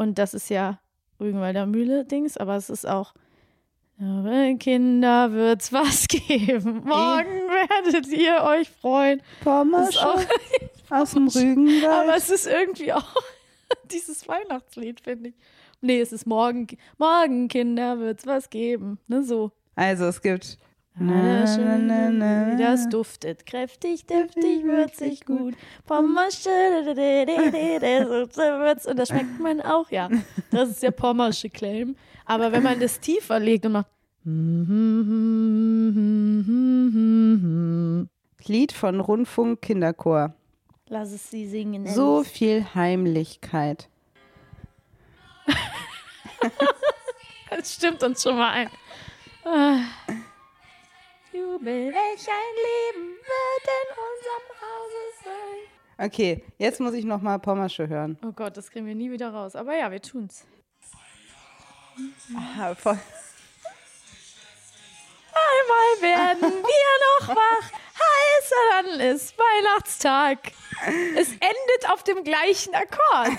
Und das ist ja Rügenwalder Mühle-Dings, aber es ist auch Kinder wird's was geben. Morgen werdet ihr euch freuen. Pommes aus dem Rügenwald. Aber es ist irgendwie auch dieses Weihnachtslied, finde ich. Nee, es ist morgen, morgen Kinder wird's was geben. Ne, so. Also es gibt na, na, na, das duftet. Kräftig, deftig, würzig, gut. Pommersche, und das schmeckt man auch, ja. Das ist der Pommersche Claim. Aber wenn man das tiefer legt und macht Lied von Rundfunk Kinderchor. Lass es sie singen. So viel Heimlichkeit. das stimmt uns schon mal ein. Jubel, welch ein Leben wird in unserem Hause sein. Okay, jetzt muss ich noch mal Pommersche hören. Oh Gott, das kriegen wir nie wieder raus. Aber ja, wir tun's. Ah, voll. Einmal werden wir noch wach. Heißer dann ist Weihnachtstag. Es endet auf dem gleichen Akkord.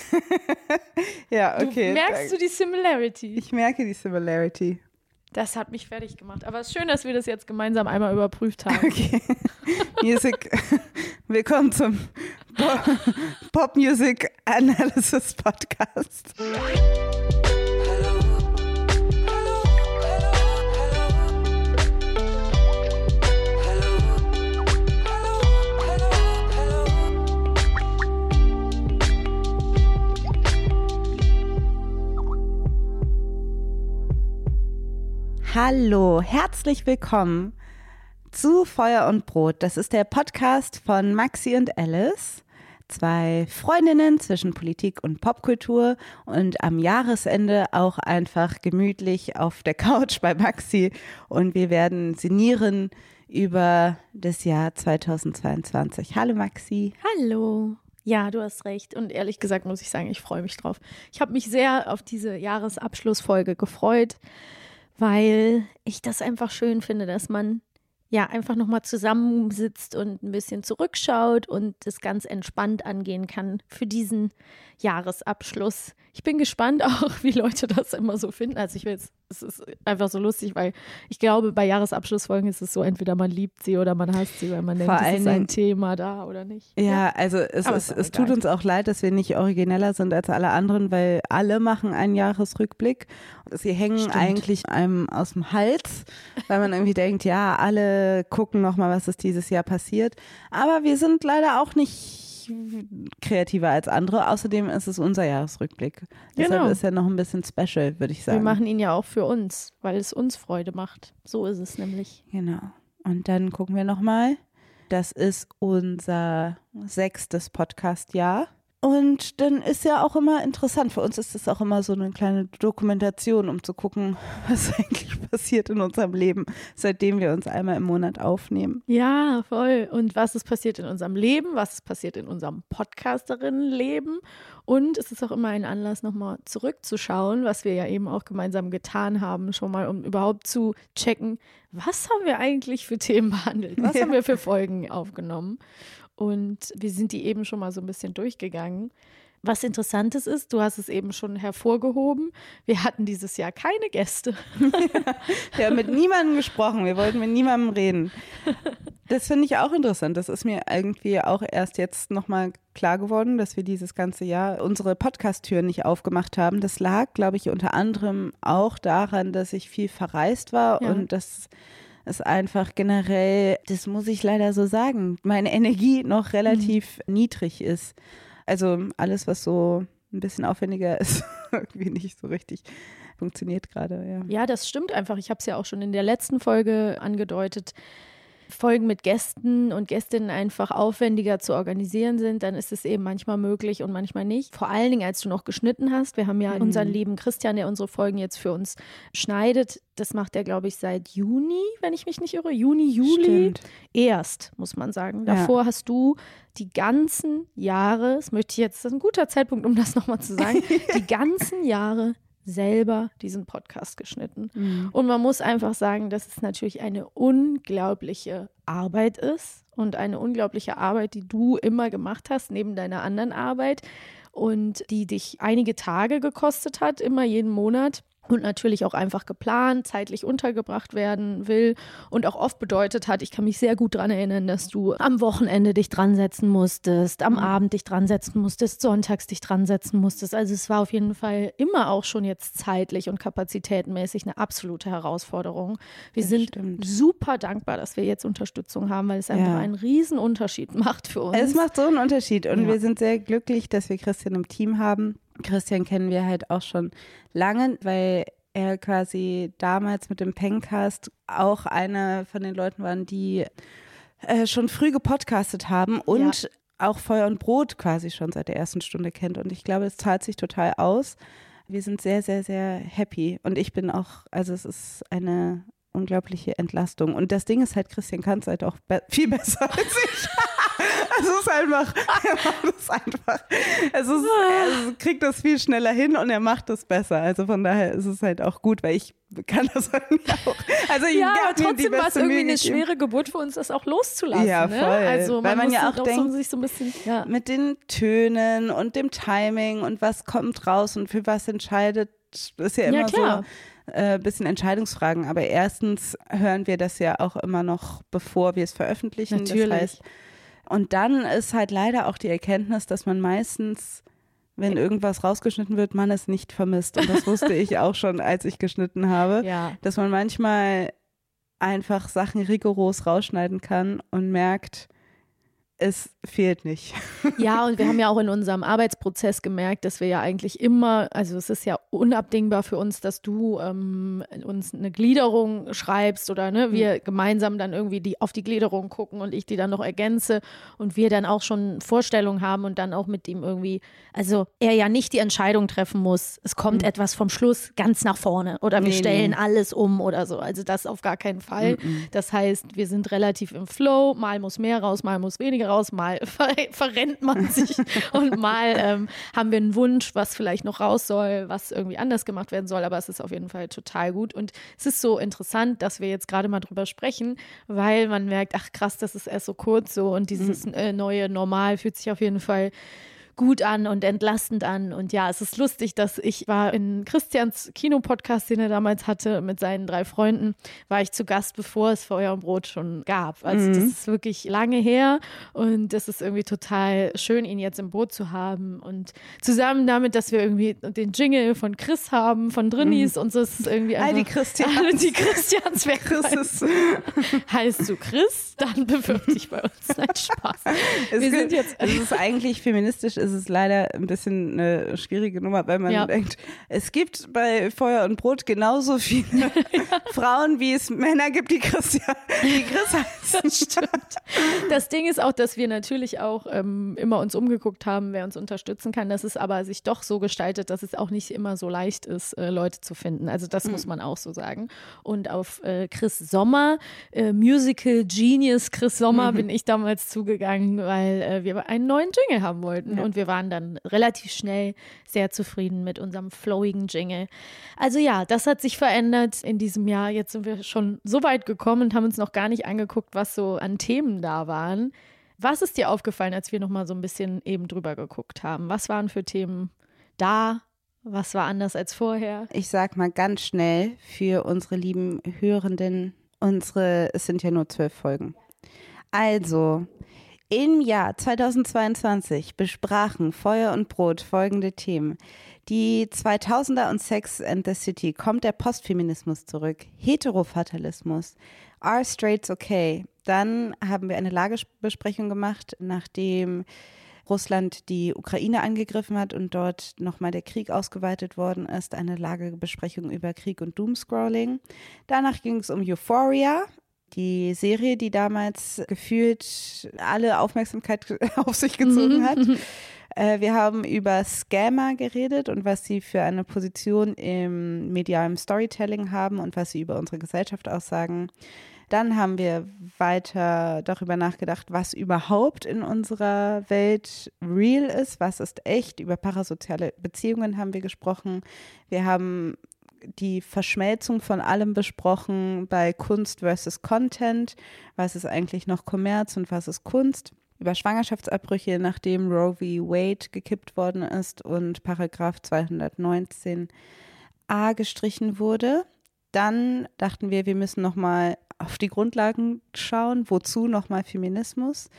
ja, okay. Du merkst du die Similarity? Ich merke die Similarity. Das hat mich fertig gemacht. Aber es ist schön, dass wir das jetzt gemeinsam einmal überprüft haben. Okay. Music. Willkommen zum Pop Music Analysis Podcast. Hallo, herzlich willkommen zu Feuer und Brot. Das ist der Podcast von Maxi und Alice, zwei Freundinnen zwischen Politik und Popkultur und am Jahresende auch einfach gemütlich auf der Couch bei Maxi und wir werden sinnieren über das Jahr 2022. Hallo Maxi. Hallo. Ja, du hast recht. Und ehrlich gesagt muss ich sagen, ich freue mich drauf. Ich habe mich sehr auf diese Jahresabschlussfolge gefreut weil ich das einfach schön finde, dass man ja einfach nochmal zusammensitzt und ein bisschen zurückschaut und das ganz entspannt angehen kann für diesen Jahresabschluss. Ich bin gespannt auch, wie Leute das immer so finden. Also ich will jetzt, es ist einfach so lustig, weil ich glaube, bei Jahresabschlussfolgen ist es so, entweder man liebt sie oder man hasst sie, weil man denkt, es ist ein Thema da oder nicht. Ja, ja. also es, ist, es tut uns auch leid, dass wir nicht origineller sind als alle anderen, weil alle machen einen Jahresrückblick. Sie hängen Stimmt. eigentlich einem aus dem Hals, weil man irgendwie denkt, ja, alle gucken nochmal, was ist dieses Jahr passiert. Aber wir sind leider auch nicht kreativer als andere. Außerdem ist es unser Jahresrückblick. Genau. Deshalb ist er noch ein bisschen special, würde ich sagen. Wir machen ihn ja auch für uns, weil es uns Freude macht. So ist es nämlich. Genau. Und dann gucken wir nochmal. Das ist unser sechstes Podcast-Jahr. Und dann ist ja auch immer interessant. Für uns ist es auch immer so eine kleine Dokumentation, um zu gucken, was eigentlich passiert in unserem Leben, seitdem wir uns einmal im Monat aufnehmen. Ja, voll. Und was ist passiert in unserem Leben? Was ist passiert in unserem Podcasterinnenleben? Und es ist auch immer ein Anlass, nochmal zurückzuschauen, was wir ja eben auch gemeinsam getan haben, schon mal, um überhaupt zu checken, was haben wir eigentlich für Themen behandelt? Was ja. haben wir für Folgen aufgenommen? Und wir sind die eben schon mal so ein bisschen durchgegangen. Was interessantes ist, du hast es eben schon hervorgehoben, wir hatten dieses Jahr keine Gäste. wir haben mit niemandem gesprochen, wir wollten mit niemandem reden. Das finde ich auch interessant. Das ist mir irgendwie auch erst jetzt nochmal klar geworden, dass wir dieses ganze Jahr unsere Podcast-Türen nicht aufgemacht haben. Das lag, glaube ich, unter anderem auch daran, dass ich viel verreist war ja. und dass ist einfach generell, das muss ich leider so sagen, meine Energie noch relativ mhm. niedrig ist. Also alles, was so ein bisschen aufwendiger ist, irgendwie nicht so richtig funktioniert gerade. Ja. ja, das stimmt einfach. Ich habe es ja auch schon in der letzten Folge angedeutet. Folgen mit Gästen und Gästinnen einfach aufwendiger zu organisieren sind, dann ist es eben manchmal möglich und manchmal nicht. Vor allen Dingen, als du noch geschnitten hast. Wir haben ja mhm. unseren lieben Christian, der unsere Folgen jetzt für uns schneidet. Das macht er, glaube ich, seit Juni, wenn ich mich nicht irre. Juni, Juli. Stimmt. Erst, muss man sagen. Davor ja. hast du die ganzen Jahre, das möchte ich jetzt, das ist ein guter Zeitpunkt, um das nochmal zu sagen, die ganzen Jahre selber diesen Podcast geschnitten. Mhm. Und man muss einfach sagen, dass es natürlich eine unglaubliche Arbeit ist und eine unglaubliche Arbeit, die du immer gemacht hast, neben deiner anderen Arbeit. und die dich einige Tage gekostet hat, immer jeden Monat und natürlich auch einfach geplant, zeitlich untergebracht werden will und auch oft bedeutet hat, ich kann mich sehr gut daran erinnern, dass du am Wochenende dich dran setzen musstest, am mhm. Abend dich dran setzen musstest, sonntags dich dran setzen musstest. Also es war auf jeden Fall immer auch schon jetzt zeitlich und kapazitätenmäßig eine absolute Herausforderung. Wir das sind stimmt. super dankbar, dass wir jetzt Unterstützung haben, weil es einfach ja. einen riesen Unterschied macht für uns. Es macht so einen Unterschied und ja. wir sind sehr glücklich, dass wir Christian im Team haben Christian kennen wir halt auch schon lange, weil er quasi damals mit dem Pencast auch einer von den Leuten waren, die äh, schon früh gepodcastet haben und ja. auch Feuer und Brot quasi schon seit der ersten Stunde kennt. Und ich glaube, es zahlt sich total aus. Wir sind sehr, sehr, sehr happy. Und ich bin auch, also es ist eine unglaubliche Entlastung. Und das Ding ist halt, Christian kann es halt auch be viel besser als ich. Es ist einfach, er macht es einfach. Es ist, er kriegt das viel schneller hin und er macht es besser. Also von daher ist es halt auch gut, weil ich kann das halt auch. Also ja, aber trotzdem war es irgendwie eine schwere Geburt für uns, das auch loszulassen. Ja, ne? voll. Ne? Also weil man, man ja auch denkt, so, so bisschen, ja. mit den Tönen und dem Timing und was kommt raus und für was entscheidet, ist ja immer ja, so äh, bisschen Entscheidungsfragen. Aber erstens hören wir das ja auch immer noch, bevor wir es veröffentlichen. Natürlich. Das heißt, und dann ist halt leider auch die Erkenntnis, dass man meistens, wenn irgendwas rausgeschnitten wird, man es nicht vermisst. Und das wusste ich auch schon, als ich geschnitten habe, ja. dass man manchmal einfach Sachen rigoros rausschneiden kann und merkt, es fehlt nicht. Ja, und wir haben ja auch in unserem Arbeitsprozess gemerkt, dass wir ja eigentlich immer, also es ist ja unabdingbar für uns, dass du ähm, uns eine Gliederung schreibst oder ne, wir mhm. gemeinsam dann irgendwie die, auf die Gliederung gucken und ich die dann noch ergänze und wir dann auch schon Vorstellungen haben und dann auch mit ihm irgendwie, also er ja nicht die Entscheidung treffen muss, es kommt mhm. etwas vom Schluss ganz nach vorne oder wir nee, stellen nee. alles um oder so. Also das auf gar keinen Fall. Mhm. Das heißt, wir sind relativ im Flow, mal muss mehr raus, mal muss weniger raus, mal ver verrennt man sich und mal ähm, haben wir einen Wunsch, was vielleicht noch raus soll, was irgendwie anders gemacht werden soll, aber es ist auf jeden Fall total gut und es ist so interessant, dass wir jetzt gerade mal drüber sprechen, weil man merkt, ach krass, das ist erst so kurz so und dieses mhm. äh, neue Normal fühlt sich auf jeden Fall gut an und entlastend an. Und ja, es ist lustig, dass ich war in Christians Kinopodcast, den er damals hatte mit seinen drei Freunden, war ich zu Gast, bevor es Feuer und Brot schon gab. Also mhm. das ist wirklich lange her und das ist irgendwie total schön, ihn jetzt im Boot zu haben. Und zusammen damit, dass wir irgendwie den Jingle von Chris haben, von Drinnies mhm. und so ist es irgendwie einfach, All die Christians. Alle die Christians Chris heißt du Chris, dann bewirb dich bei uns. Nein, Spaß. Es, wir sind jetzt, es ist eigentlich feministisch, ist es leider ein bisschen eine schwierige Nummer, weil man ja. denkt, es gibt bei Feuer und Brot genauso viele. Frauen, wie es Männer gibt, die Christian, die Chris heißen. Das stimmt. Das Ding ist auch, dass wir natürlich auch ähm, immer uns umgeguckt haben, wer uns unterstützen kann. Das ist aber sich doch so gestaltet, dass es auch nicht immer so leicht ist, äh, Leute zu finden. Also das mhm. muss man auch so sagen. Und auf äh, Chris Sommer, äh, Musical Genius Chris Sommer, mhm. bin ich damals zugegangen, weil äh, wir einen neuen Jingle haben wollten. Ja. Und wir waren dann relativ schnell sehr zufrieden mit unserem flowigen Jingle. Also ja, das hat sich verändert in diesem Jahr. Jetzt sind wir schon so weit gekommen und haben uns noch gar nicht angeguckt, was so an Themen da waren. Was ist dir aufgefallen, als wir noch mal so ein bisschen eben drüber geguckt haben? Was waren für Themen da? Was war anders als vorher? Ich sag mal ganz schnell für unsere lieben Hörenden, unsere, es sind ja nur zwölf Folgen. Also, im Jahr 2022 besprachen Feuer und Brot folgende Themen. Die 2000er und Sex and the City kommt der Postfeminismus zurück, Heterofatalismus, Are Straights okay? Dann haben wir eine Lagebesprechung gemacht, nachdem Russland die Ukraine angegriffen hat und dort nochmal der Krieg ausgeweitet worden ist, eine Lagebesprechung über Krieg und Doomscrolling. Danach ging es um Euphoria, die Serie, die damals gefühlt alle Aufmerksamkeit auf sich gezogen mhm. hat. Äh, wir haben über Scammer geredet und was sie für eine Position im medialen Storytelling haben und was sie über unsere Gesellschaft aussagen. Dann haben wir weiter darüber nachgedacht, was überhaupt in unserer Welt real ist, was ist echt. Über parasoziale Beziehungen haben wir gesprochen. Wir haben die Verschmelzung von allem besprochen bei Kunst versus Content. Was ist eigentlich noch Kommerz und was ist Kunst? über Schwangerschaftsabbrüche, nachdem Roe v. Wade gekippt worden ist und Paragraph 219a gestrichen wurde. Dann dachten wir, wir müssen nochmal auf die Grundlagen schauen. Wozu nochmal Feminismus?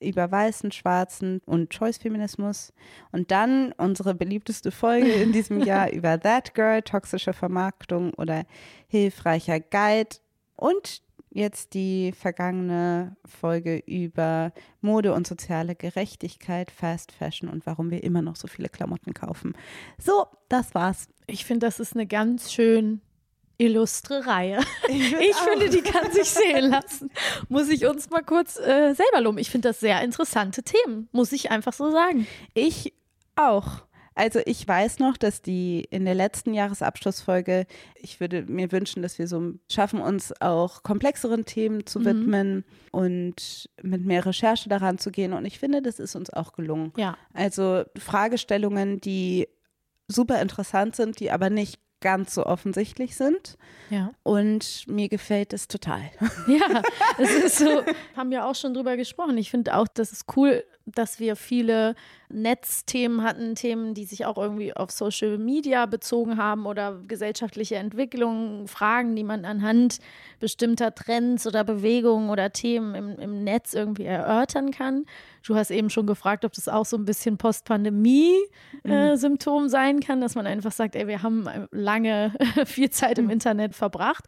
Über weißen, schwarzen und Choice-Feminismus. Und dann unsere beliebteste Folge in diesem Jahr über That Girl, toxische Vermarktung oder hilfreicher Guide. Und jetzt die vergangene Folge über Mode und soziale Gerechtigkeit, Fast Fashion und warum wir immer noch so viele Klamotten kaufen. So, das war's. Ich finde, das ist eine ganz schön illustre Reihe. Ich, ich finde, die kann sich sehen lassen. Muss ich uns mal kurz äh, selber loben. Ich finde das sehr interessante Themen, muss ich einfach so sagen. Ich auch. Also ich weiß noch, dass die in der letzten Jahresabschlussfolge, ich würde mir wünschen, dass wir so schaffen, uns auch komplexeren Themen zu mhm. widmen und mit mehr Recherche daran zu gehen. Und ich finde, das ist uns auch gelungen. Ja. Also Fragestellungen, die super interessant sind, die aber nicht ganz so offensichtlich sind. Ja. Und mir gefällt es total. Ja, es ist so, haben wir auch schon drüber gesprochen. Ich finde auch, das ist cool, dass wir viele Netzthemen hatten, Themen, die sich auch irgendwie auf Social Media bezogen haben oder gesellschaftliche Entwicklungen, Fragen, die man anhand bestimmter Trends oder Bewegungen oder Themen im, im Netz irgendwie erörtern kann. Du hast eben schon gefragt, ob das auch so ein bisschen Post-Pandemie-Symptom äh, sein kann, dass man einfach sagt, ey, wir haben lange viel Zeit im mhm. Internet verbracht.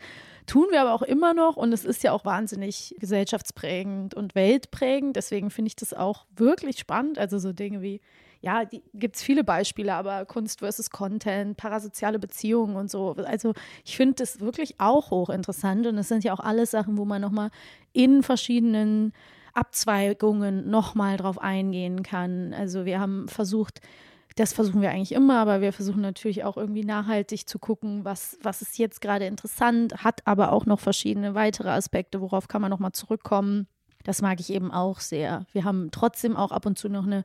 Tun wir aber auch immer noch und es ist ja auch wahnsinnig gesellschaftsprägend und weltprägend. Deswegen finde ich das auch wirklich spannend. Also so Dinge wie, ja, gibt es viele Beispiele, aber Kunst versus Content, parasoziale Beziehungen und so. Also ich finde das wirklich auch hochinteressant und es sind ja auch alles Sachen, wo man nochmal in verschiedenen Abzweigungen nochmal drauf eingehen kann. Also wir haben versucht, das versuchen wir eigentlich immer, aber wir versuchen natürlich auch irgendwie nachhaltig zu gucken, was, was ist jetzt gerade interessant, hat aber auch noch verschiedene weitere Aspekte, worauf kann man nochmal zurückkommen. Das mag ich eben auch sehr. Wir haben trotzdem auch ab und zu noch eine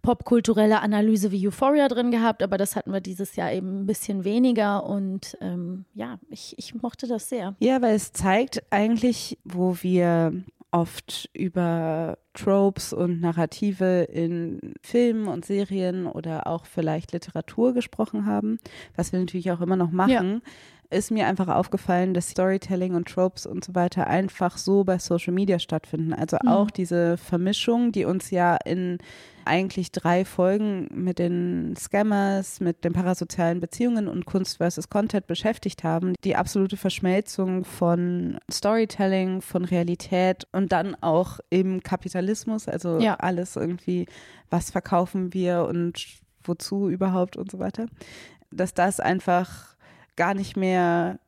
popkulturelle Analyse wie Euphoria drin gehabt, aber das hatten wir dieses Jahr eben ein bisschen weniger und ähm, ja, ich, ich mochte das sehr. Ja, weil es zeigt eigentlich, wo wir oft über Tropes und Narrative in Filmen und Serien oder auch vielleicht Literatur gesprochen haben, was wir natürlich auch immer noch machen. Ja ist mir einfach aufgefallen, dass Storytelling und Tropes und so weiter einfach so bei Social Media stattfinden. Also mhm. auch diese Vermischung, die uns ja in eigentlich drei Folgen mit den Scammers, mit den parasozialen Beziehungen und Kunst versus Content beschäftigt haben. Die absolute Verschmelzung von Storytelling, von Realität und dann auch im Kapitalismus, also ja. alles irgendwie, was verkaufen wir und wozu überhaupt und so weiter. Dass das einfach gar nicht mehr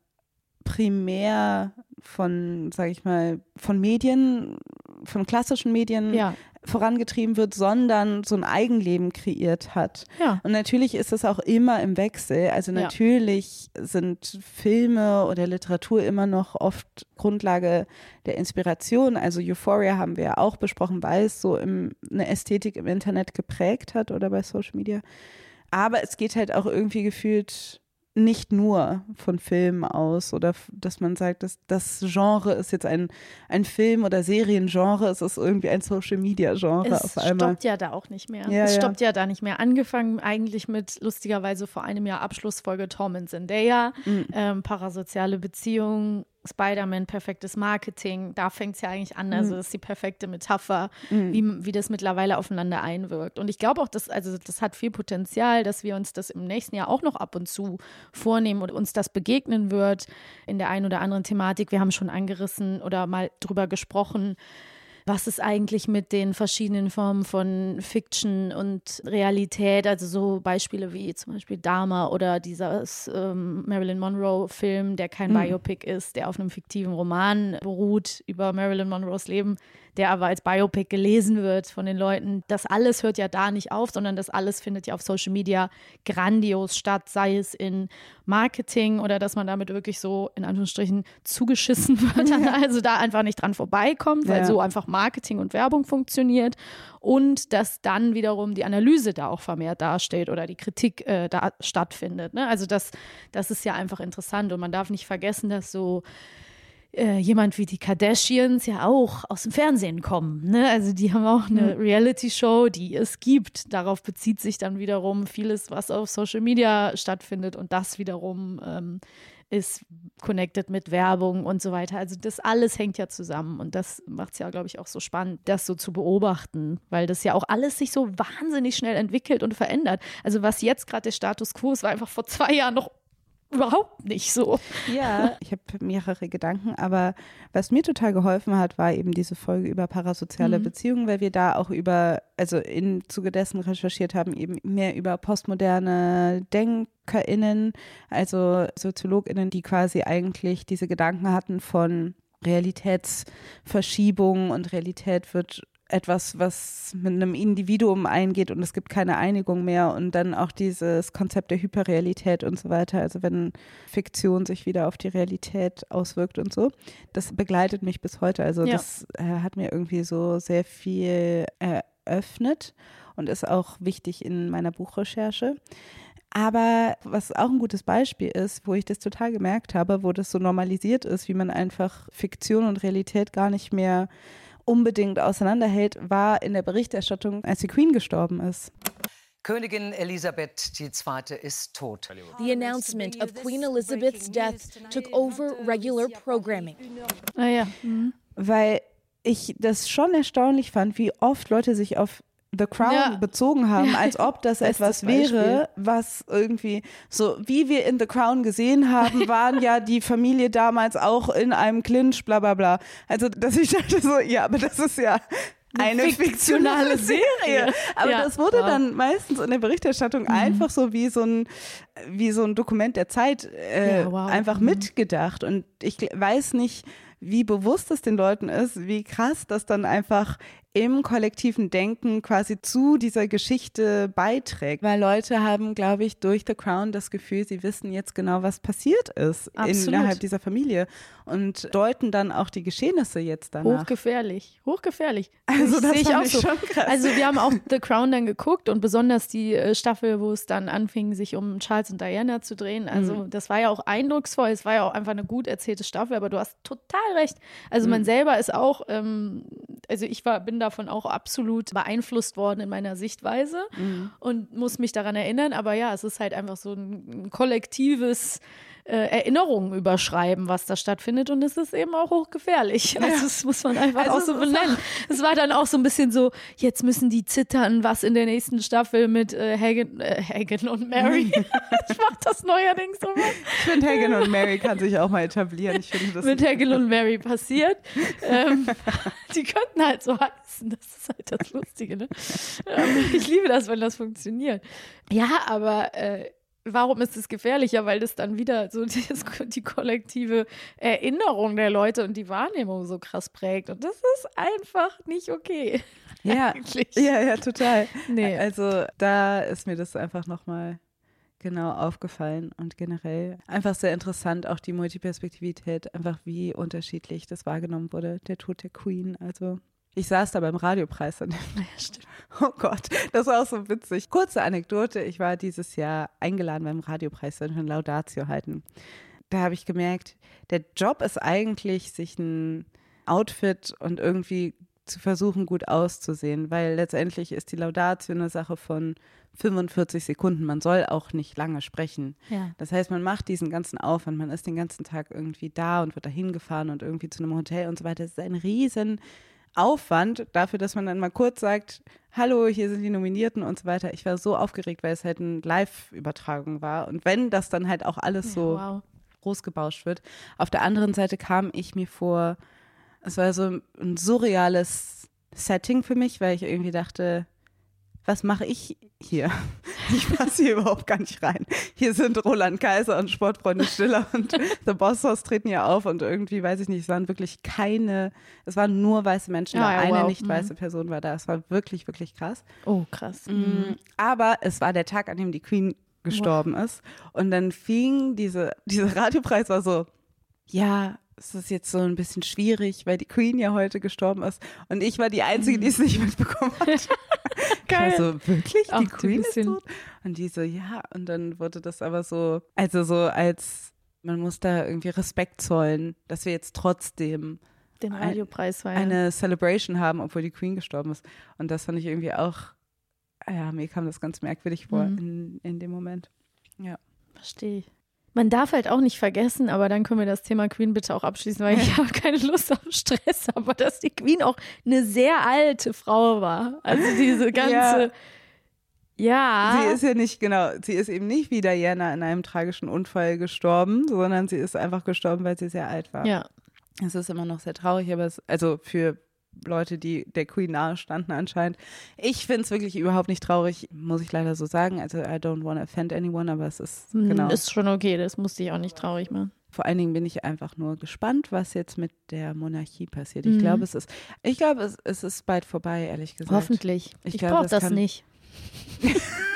primär von, sage ich mal, von Medien, von klassischen Medien ja. vorangetrieben wird, sondern so ein Eigenleben kreiert hat. Ja. Und natürlich ist es auch immer im Wechsel. Also natürlich ja. sind Filme oder Literatur immer noch oft Grundlage der Inspiration. Also Euphoria haben wir ja auch besprochen, weil es so im, eine Ästhetik im Internet geprägt hat oder bei Social Media. Aber es geht halt auch irgendwie gefühlt nicht nur von Filmen aus oder dass man sagt, dass das Genre ist jetzt ein, ein Film- oder Seriengenre, es ist irgendwie ein Social-Media-Genre auf einmal. Es stoppt ja da auch nicht mehr. Ja, es ja. stoppt ja da nicht mehr. Angefangen eigentlich mit lustigerweise vor einem Jahr Abschlussfolge Tom und Zendaya, mhm. ähm, parasoziale Beziehungen, Spider-Man perfektes Marketing, da fängt es ja eigentlich an. Also mhm. das ist die perfekte Metapher, mhm. wie, wie das mittlerweile aufeinander einwirkt. Und ich glaube auch, dass, also das hat viel Potenzial, dass wir uns das im nächsten Jahr auch noch ab und zu vornehmen und uns das begegnen wird in der einen oder anderen Thematik. Wir haben schon angerissen oder mal drüber gesprochen, was ist eigentlich mit den verschiedenen Formen von Fiction und Realität, also so Beispiele wie zum Beispiel Dharma oder dieser ähm, Marilyn Monroe-Film, der kein mhm. Biopic ist, der auf einem fiktiven Roman beruht über Marilyn Monroes Leben der aber als Biopic gelesen wird von den Leuten. Das alles hört ja da nicht auf, sondern das alles findet ja auf Social Media grandios statt, sei es in Marketing oder dass man damit wirklich so in Anführungsstrichen zugeschissen wird, also da einfach nicht dran vorbeikommt, weil ja. so einfach Marketing und Werbung funktioniert und dass dann wiederum die Analyse da auch vermehrt dasteht oder die Kritik äh, da stattfindet. Ne? Also das, das ist ja einfach interessant und man darf nicht vergessen, dass so äh, jemand wie die Kardashians ja auch aus dem Fernsehen kommen. Ne? Also die haben auch eine mhm. Reality-Show, die es gibt. Darauf bezieht sich dann wiederum vieles, was auf Social Media stattfindet und das wiederum ähm, ist connected mit Werbung und so weiter. Also das alles hängt ja zusammen und das macht es ja, glaube ich, auch so spannend, das so zu beobachten, weil das ja auch alles sich so wahnsinnig schnell entwickelt und verändert. Also was jetzt gerade der Status quo ist, war einfach vor zwei Jahren noch überhaupt nicht so. Ja, ich habe mehrere Gedanken, aber was mir total geholfen hat, war eben diese Folge über parasoziale mhm. Beziehungen, weil wir da auch über, also im Zuge dessen recherchiert haben, eben mehr über postmoderne DenkerInnen, also SoziologInnen, die quasi eigentlich diese Gedanken hatten von Realitätsverschiebung und Realität wird etwas, was mit einem Individuum eingeht und es gibt keine Einigung mehr und dann auch dieses Konzept der Hyperrealität und so weiter, also wenn Fiktion sich wieder auf die Realität auswirkt und so, das begleitet mich bis heute. Also ja. das äh, hat mir irgendwie so sehr viel eröffnet und ist auch wichtig in meiner Buchrecherche. Aber was auch ein gutes Beispiel ist, wo ich das total gemerkt habe, wo das so normalisiert ist, wie man einfach Fiktion und Realität gar nicht mehr unbedingt auseinanderhält, war in der Berichterstattung, als die Queen gestorben ist. Königin Elisabeth II. ist tot. The announcement of Queen Elizabeth's death took over regular programming. Ah ja. Mhm. Weil ich das schon erstaunlich fand, wie oft Leute sich auf The Crown ja. bezogen haben, als ob das etwas wäre, was irgendwie so, wie wir in The Crown gesehen haben, waren ja die Familie damals auch in einem Clinch, bla bla bla. Also, dass ich dachte so, ja, aber das ist ja eine, eine fiktionale Serie. Aber ja, das wurde wow. dann meistens in der Berichterstattung mhm. einfach so wie so ein, wie so ein Dokument der Zeit äh, ja, wow. einfach mhm. mitgedacht. Und ich weiß nicht, wie bewusst es den Leuten ist, wie krass das dann einfach im kollektiven Denken quasi zu dieser Geschichte beiträgt. Weil Leute haben, glaube ich, durch The Crown das Gefühl, sie wissen jetzt genau, was passiert ist Absolut. innerhalb dieser Familie und deuten dann auch die Geschehnisse jetzt danach. Hochgefährlich, hochgefährlich. Also das sehe ich auch so. Schon krass. Also wir haben auch The Crown dann geguckt und besonders die äh, Staffel, wo es dann anfing, sich um Charles und Diana zu drehen. Also mhm. das war ja auch eindrucksvoll. Es war ja auch einfach eine gut erzählte Staffel, aber du hast total recht. Also mhm. man selber ist auch, ähm, also ich war, bin davon auch absolut beeinflusst worden in meiner Sichtweise mhm. und muss mich daran erinnern. Aber ja, es ist halt einfach so ein, ein kollektives äh, Erinnerungen überschreiben, was da stattfindet. Und es ist eben auch hochgefährlich. Ja. Also das muss man einfach also auch so benennen. Es war dann auch so ein bisschen so, jetzt müssen die zittern, was in der nächsten Staffel mit äh, Hagen, äh, Hagen und Mary. ich mach das neuerdings so. Ich finde, Hagen und Mary kann sich auch mal etablieren. Ich finde das mit Hagen und Mary passiert. ähm, die könnten halt so heißen. Das ist halt das Lustige. Ne? Ähm, ich liebe das, wenn das funktioniert. Ja, aber äh, warum ist es gefährlicher? Weil das dann wieder so die, die, kollektive Erinnerung der Leute und die Wahrnehmung so krass prägt. Und das ist einfach nicht okay. Ja, ja, ja, total. Nee. Also da ist mir das einfach nochmal genau aufgefallen und generell einfach sehr interessant, auch die Multiperspektivität, einfach wie unterschiedlich das wahrgenommen wurde, der Tod der Queen. Also ich saß da beim Radiopreis und oh Gott, das war auch so witzig. Kurze Anekdote, ich war dieses Jahr eingeladen beim Radiopreis und ein Laudatio halten. Da habe ich gemerkt, der Job ist eigentlich, sich ein Outfit und irgendwie zu versuchen, gut auszusehen, weil letztendlich ist die Laudatio eine Sache von 45 Sekunden. Man soll auch nicht lange sprechen. Ja. Das heißt, man macht diesen ganzen Aufwand, man ist den ganzen Tag irgendwie da und wird dahin gefahren und irgendwie zu einem Hotel und so weiter. Das ist ein riesen Aufwand dafür, dass man dann mal kurz sagt, hallo, hier sind die Nominierten und so weiter. Ich war so aufgeregt, weil es halt eine Live-Übertragung war. Und wenn das dann halt auch alles ja, so wow. groß wird. Auf der anderen Seite kam ich mir vor, es war so ein surreales Setting für mich, weil ich irgendwie dachte, was mache ich hier? Ich passe hier überhaupt gar nicht rein. Hier sind Roland Kaiser und Sportfreunde Stiller und The Boss House treten hier auf und irgendwie, weiß ich nicht, es waren wirklich keine, es waren nur weiße Menschen da. Ja, Eine wow. nicht weiße mhm. Person war da. Es war wirklich, wirklich krass. Oh, krass. Mhm. Aber es war der Tag, an dem die Queen gestorben wow. ist. Und dann fing diese, dieser Radiopreis war so, ja, es ist jetzt so ein bisschen schwierig, weil die Queen ja heute gestorben ist. Und ich war die Einzige, die es nicht mitbekommen hat. Geil. Also wirklich, die Auch Queen ist tot? Und die so, ja. Und dann wurde das aber so, also so als man muss da irgendwie Respekt zollen, dass wir jetzt trotzdem den Radiopreis feiern. eine Celebration haben, obwohl die Queen gestorben ist. Und das fand ich irgendwie auch, ja, mir kam das ganz merkwürdig vor Mhm. in, in dem Moment. Ja. Verstehe ich. Man darf halt auch nicht vergessen, aber dann können wir das Thema Queen bitte auch abschließen, weil ich habe keine Lust auf Stress, aber dass die Queen auch eine sehr alte Frau war. Also diese ganze, ja, Sie ist ja nicht, genau, sie ist eben nicht wie Diana in einem tragischen Unfall gestorben, sondern sie ist einfach gestorben, weil sie sehr alt war. ja, Es ist immer noch sehr traurig, aber es, also für Leute, die der Queen nahe standen anscheinend. Ich finde es wirklich überhaupt nicht traurig, muss ich leider so sagen. Also I don't want to offend anyone, aber es ist, genau. Mm, ist schon okay, das musste ich auch nicht traurig machen. Vor allen Dingen bin ich einfach nur gespannt, was jetzt mit der Monarchie passiert. Ich Mhm. glaube, es ist, ich glaube, es, es ist bald vorbei, ehrlich gesagt. Hoffentlich. Ich Ich, glaube, brauche das das kann- nicht.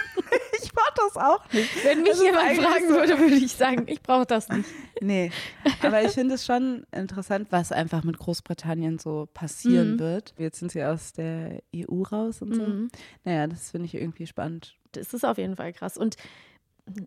Ich mach das auch nicht. Wenn mich Das jemand fragen so- würde, würde ich sagen, ich brauche das nicht. Nee, aber ich finde es schon interessant, was einfach mit Großbritannien so passieren Mhm. wird. Jetzt sind sie aus der EU raus und so. Mhm. Naja, das finde ich irgendwie spannend. Das ist auf jeden Fall krass. Und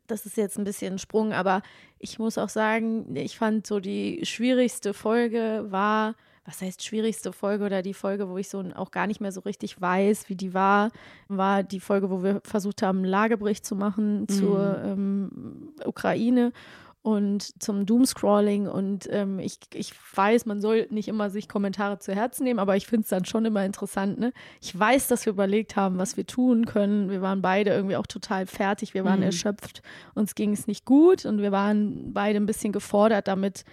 das ist jetzt ein bisschen ein Sprung, aber ich muss auch sagen, ich fand so die schwierigste Folge war, was heißt schwierigste Folge oder die Folge, wo ich so auch gar nicht mehr so richtig weiß, wie die war, war die Folge, wo wir versucht haben, einen Lagebericht zu machen zur ähm, Ukraine und zum Doomscrolling und ähm, ich, ich weiß, man soll nicht immer sich Kommentare zu Herzen nehmen, aber ich finde es dann schon immer interessant. Ne? Ich weiß, dass wir überlegt haben, was wir tun können. Wir waren beide irgendwie auch total fertig, wir waren Mhm. erschöpft, uns ging es nicht gut und wir waren beide ein bisschen gefordert damit,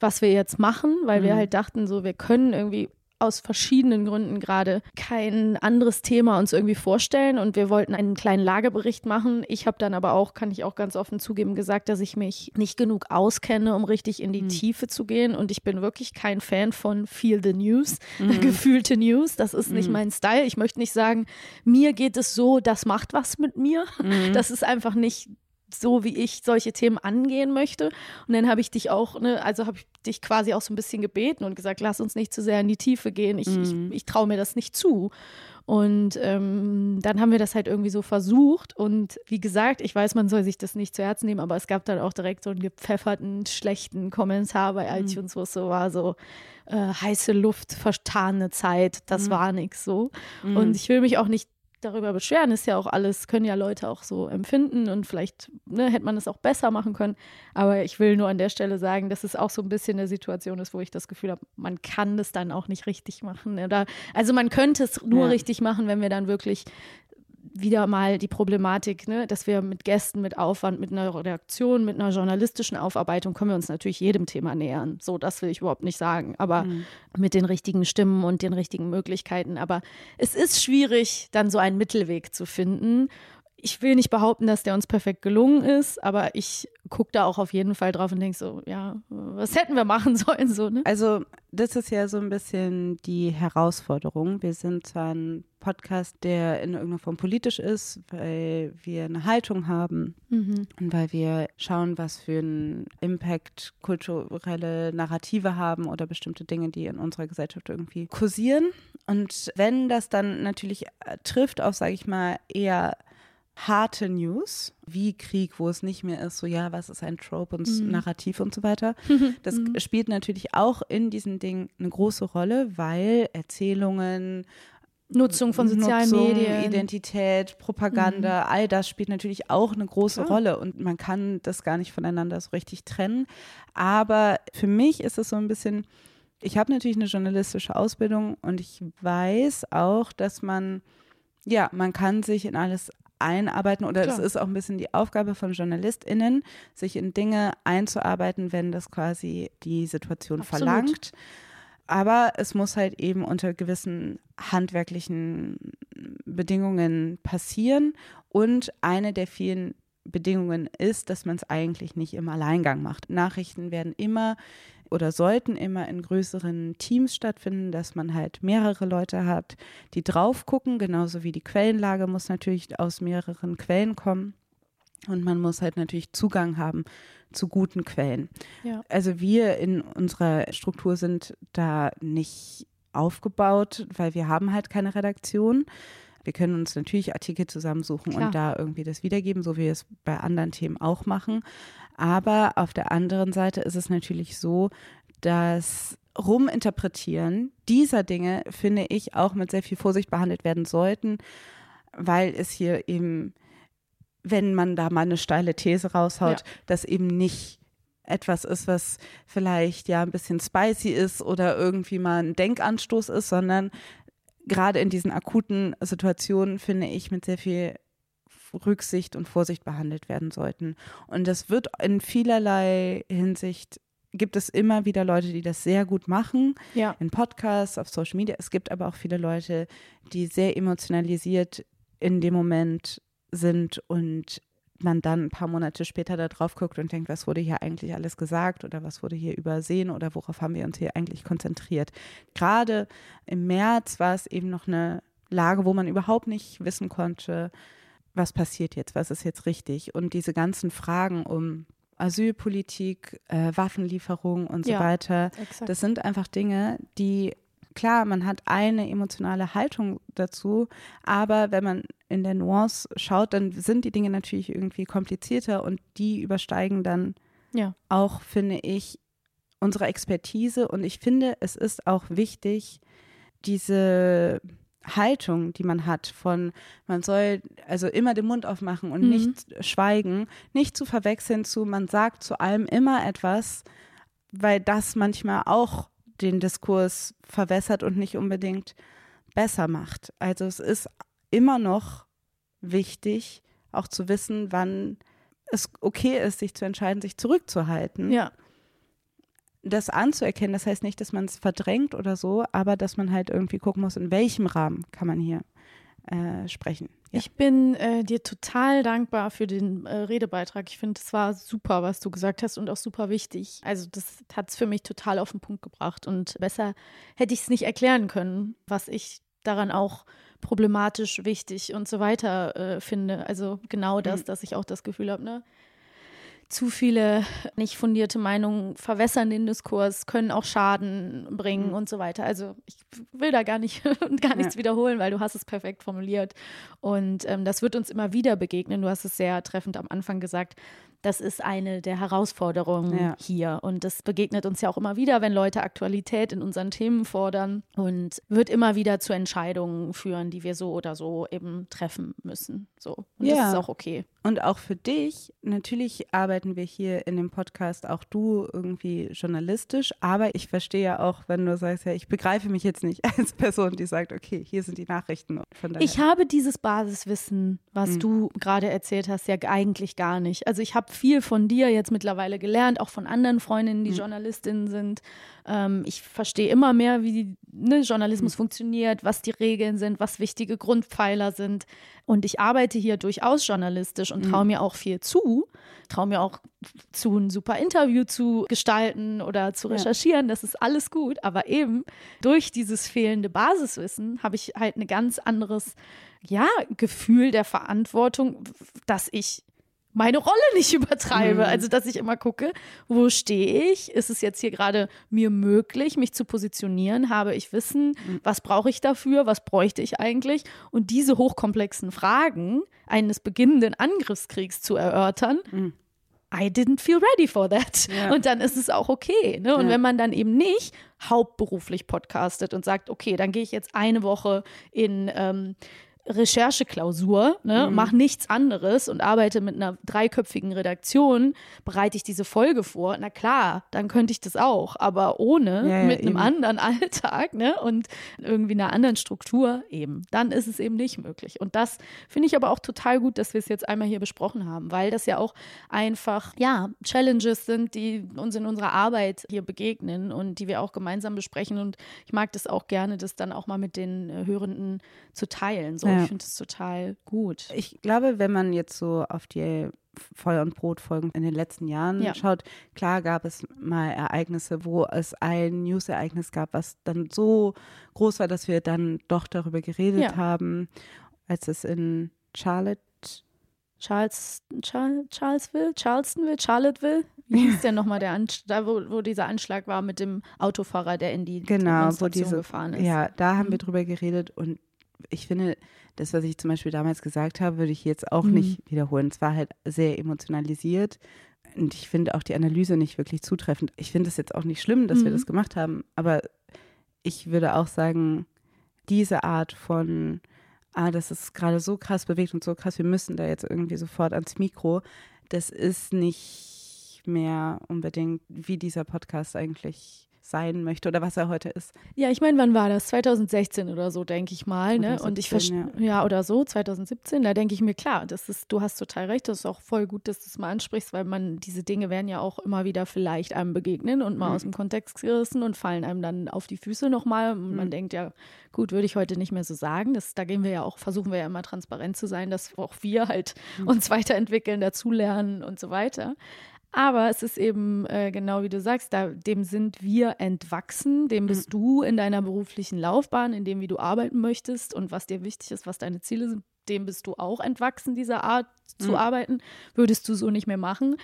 was wir jetzt machen, weil wir Mhm. halt dachten, so wir können irgendwie aus verschiedenen Gründen gerade kein anderes Thema uns irgendwie vorstellen und wir wollten einen kleinen Lagebericht machen. Ich habe dann aber auch, kann ich auch ganz offen zugeben, gesagt, dass ich mich nicht genug auskenne, um richtig in die Mhm. Tiefe zu gehen und ich bin wirklich kein Fan von Feel the News, Mhm. gefühlte News. Das ist nicht mein Style. Ich möchte nicht sagen, mir geht es so, das macht was mit mir. Mhm. Das ist einfach nicht so, wie ich solche Themen angehen möchte. Und dann habe ich dich auch, ne, also habe ich dich quasi auch so ein bisschen gebeten und gesagt, lass uns nicht zu sehr in die Tiefe gehen. Ich, Mhm. ich, ich traue mir das nicht zu. Und ähm, dann haben wir das halt irgendwie so versucht. Und wie gesagt, ich weiß, man soll sich das nicht zu Herzen nehmen, aber es gab dann auch direkt so einen gepfefferten, schlechten Kommentar bei Mhm. iTunes, wo es so war, so äh, heiße Luft, vertane Zeit, das Mhm. war nix so. Und ich will mich auch nicht darüber beschweren, ist ja auch alles, können ja Leute auch so empfinden und vielleicht ne, hätte man es auch besser machen können. Aber ich will nur an der Stelle sagen, dass es auch so ein bisschen eine Situation ist, wo ich das Gefühl habe, man kann das dann auch nicht richtig machen. Oder, also man könnte es nur Ja. richtig machen, wenn wir dann wirklich wieder mal die Problematik, ne, dass wir mit Gästen, mit Aufwand, mit einer Redaktion, mit einer journalistischen Aufarbeitung können wir uns natürlich jedem Thema nähern. So, das will ich überhaupt nicht sagen. Aber mit den richtigen Stimmen und den richtigen Möglichkeiten. Aber es ist schwierig, dann so einen Mittelweg zu finden. Ich will nicht behaupten, dass der uns perfekt gelungen ist, aber ich gucke da auch auf jeden Fall drauf und denke so, ja, was hätten wir machen sollen, so, ne? Also, das ist ja so ein bisschen die Herausforderung. Wir sind zwar ein Podcast, der in irgendeiner Form politisch ist, weil wir eine Haltung haben Mhm. und weil wir schauen, was für einen Impact kulturelle Narrative haben oder bestimmte Dinge, die in unserer Gesellschaft irgendwie kursieren. Und wenn das dann natürlich trifft auf, sage ich mal, eher harte News, wie Krieg, wo es nicht mehr ist, so ja, was ist ein Trope und Mhm. Narrativ und so weiter. Das spielt natürlich auch in diesen Dingen eine große Rolle, weil Erzählungen, Nutzung von sozialen Nutzung, Medien. Identität, Propaganda, all das spielt natürlich auch eine große Klar. Rolle und man kann das gar nicht voneinander so richtig trennen. Aber für mich ist es so ein bisschen, ich habe natürlich eine journalistische Ausbildung und ich weiß auch, dass man, ja, man kann sich in alles einarbeiten oder es Klar. ist auch ein bisschen die Aufgabe von JournalistInnen, sich in Dinge einzuarbeiten, wenn das quasi die Situation Absolut. verlangt. Aber es muss halt eben unter gewissen handwerklichen Bedingungen passieren. Und eine der vielen Bedingungen ist, dass man es eigentlich nicht im Alleingang macht. Nachrichten werden immer oder sollten immer in größeren Teams stattfinden, dass man halt mehrere Leute hat, die drauf gucken, genauso wie die Quellenlage muss natürlich aus mehreren Quellen kommen. Und man muss halt natürlich Zugang haben zu guten Quellen. Ja. Also wir in unserer Struktur sind da nicht aufgebaut, weil wir haben halt keine Redaktion. Wir können uns natürlich Artikel zusammensuchen Klar. und da irgendwie das wiedergeben, so wie wir es bei anderen Themen auch machen. Aber auf der anderen Seite ist es natürlich so, dass Ruminterpretieren dieser Dinge, finde ich, auch mit sehr viel Vorsicht behandelt werden sollten, weil es hier eben, wenn man da mal eine steile These raushaut, Ja. das eben nicht etwas ist, was vielleicht ja ein bisschen spicy ist oder irgendwie mal ein Denkanstoß ist, sondern gerade in diesen akuten Situationen, finde ich, mit sehr viel Rücksicht und Vorsicht behandelt werden sollten. Und das wird in vielerlei Hinsicht, gibt es immer wieder Leute, die das sehr gut machen, Ja. in Podcasts, auf Social Media. Es gibt aber auch viele Leute, die sehr emotionalisiert in dem Moment sind und man dann ein paar Monate später da drauf guckt und denkt, was wurde hier eigentlich alles gesagt oder was wurde hier übersehen oder worauf haben wir uns hier eigentlich konzentriert. Gerade im März war es eben noch eine Lage, wo man überhaupt nicht wissen konnte, was passiert jetzt, was ist jetzt richtig. Und diese ganzen Fragen um Asylpolitik, äh, Waffenlieferung und so Ja, weiter, Exakt. das sind einfach Dinge, die, klar, man hat eine emotionale Haltung dazu, aber wenn man in der Nuance schaut, dann sind die Dinge natürlich irgendwie komplizierter und die übersteigen dann ja. auch, finde ich, unsere Expertise. Und ich finde, es ist auch wichtig, diese Haltung, die man hat, von man soll also immer den Mund aufmachen und Mhm. nicht schweigen, nicht zu verwechseln zu, man sagt zu allem immer etwas, weil das manchmal auch den Diskurs verwässert und nicht unbedingt besser macht. Also es ist immer noch wichtig, auch zu wissen, wann es okay ist, sich zu entscheiden, sich zurückzuhalten Ja. das anzuerkennen, das heißt nicht, dass man es verdrängt oder so, aber dass man halt irgendwie gucken muss, in welchem Rahmen kann man hier äh, sprechen. Ja. Ich bin äh, dir total dankbar für den äh, Redebeitrag. Ich finde, es war super, was du gesagt hast und auch super wichtig. Also das hat es für mich total auf den Punkt gebracht und besser hätte ich es nicht erklären können, was ich daran auch problematisch, wichtig und so weiter äh, finde. Also genau das, dass ich auch das Gefühl habe, ne? Zu viele nicht fundierte Meinungen verwässern den Diskurs, können auch Schaden bringen Mhm. und so weiter. Also ich will da gar nicht gar nichts Ja. wiederholen, weil du hast es perfekt formuliert. Und ähm, das wird uns immer wieder begegnen. Du hast es sehr treffend am Anfang gesagt. Das ist eine der Herausforderungen Ja. hier. Und das begegnet uns ja auch immer wieder, wenn Leute Aktualität in unseren Themen fordern und wird immer wieder zu Entscheidungen führen, die wir so oder so eben treffen müssen. So. Und das Ja. ist auch okay. Und auch für dich, natürlich arbeiten wir hier in dem Podcast, auch du irgendwie journalistisch, aber ich verstehe ja auch, wenn du sagst, ja, ich begreife mich jetzt nicht als Person, die sagt, okay, hier sind die Nachrichten. Ich habe dieses Basiswissen, was Mhm. du gerade erzählt hast, ja eigentlich gar nicht. Also ich habe viel von dir jetzt mittlerweile gelernt, auch von anderen Freundinnen, die Mhm. Journalistinnen sind. Ähm, ich verstehe immer mehr, wie ne, Journalismus Mhm. funktioniert, was die Regeln sind, was wichtige Grundpfeiler sind. Und ich arbeite hier durchaus journalistisch und Mhm. traue mir auch viel zu. Traue mir auch zu, ein super Interview zu gestalten oder zu Ja. recherchieren. Das ist alles gut. Aber eben durch dieses fehlende Basiswissen habe ich halt ein ganz anderes ja, Gefühl der Verantwortung, dass ich meine Rolle nicht übertreibe. Mhm. Also, dass ich immer gucke, wo stehe ich? Ist es jetzt hier gerade mir möglich, mich zu positionieren? Habe ich Wissen? Mhm. Was brauche ich dafür? Was bräuchte ich eigentlich? Und diese hochkomplexen Fragen eines beginnenden Angriffskriegs zu erörtern, Mhm. I didn't feel ready for that. Ja. Und dann ist es auch okay. Ne? Und Ja. wenn man dann eben nicht hauptberuflich podcastet und sagt, okay, dann gehe ich jetzt eine Woche in ähm, Rechercheklausur, ne, mach nichts anderes und arbeite mit einer dreiköpfigen Redaktion, bereite ich diese Folge vor. Na klar, dann könnte ich das auch, aber ohne, Ja, ja, mit einem eben. anderen Alltag, ne, und irgendwie einer anderen Struktur eben, dann ist es eben nicht möglich. Und das finde ich aber auch total gut, dass wir es jetzt einmal hier besprochen haben, weil das ja auch einfach, ja, Challenges sind, die uns in unserer Arbeit hier begegnen und die wir auch gemeinsam besprechen. Und ich mag das auch gerne, das dann auch mal mit den äh, Hörenden zu teilen. So, Ja. ich finde das total gut. Ich glaube, wenn man jetzt so auf die Feuer- und Brotfolgen in den letzten Jahren Ja. schaut, klar gab es mal Ereignisse, wo es ein News-Ereignis gab, was dann so groß war, dass wir dann doch darüber geredet Ja. haben, als es in Charlotte Charles, Charles, Charlesville, Charlestonville, Charlottesville? Wie hieß denn nochmal der Anschlag, da wo, wo dieser Anschlag war mit dem Autofahrer, der in die Genau, wo diese, gefahren ist? ja, da haben Mhm. wir drüber geredet und ich finde, das, was ich zum Beispiel damals gesagt habe, würde ich jetzt auch Mhm. nicht wiederholen. Es war halt sehr emotionalisiert. Und ich finde auch die Analyse nicht wirklich zutreffend. Ich finde es jetzt auch nicht schlimm, dass wir Mhm. das gemacht haben, aber ich würde auch sagen, diese Art von, ah, das ist gerade so krass bewegt und so krass, wir müssen da jetzt irgendwie sofort ans Mikro, das ist nicht mehr unbedingt, wie dieser Podcast eigentlich sein möchte oder was er heute ist. Ja, ich meine, wann war das? 2016 oder so, denke ich mal. Ne? Und ich 2017, verstehe, ja. oder so, 2017, da denke ich mir, klar, das ist, du hast total recht, das ist auch voll gut, dass du es mal ansprichst, weil man, diese Dinge werden ja auch immer wieder vielleicht einem begegnen und mal Mhm. aus dem Kontext gerissen und fallen einem dann auf die Füße nochmal. Und man Mhm. denkt ja, gut, würde ich heute nicht mehr so sagen. Das, da gehen wir ja auch, versuchen wir ja immer transparent zu sein, dass auch wir halt Mhm. uns weiterentwickeln, dazulernen und so weiter. Aber es ist eben äh, genau wie du sagst, da, dem sind wir entwachsen, dem bist du in deiner beruflichen Laufbahn, in dem, wie du arbeiten möchtest und was dir wichtig ist, was deine Ziele sind, dem bist du auch entwachsen, dieser Art zu Mhm. arbeiten, würdest du so nicht mehr machen.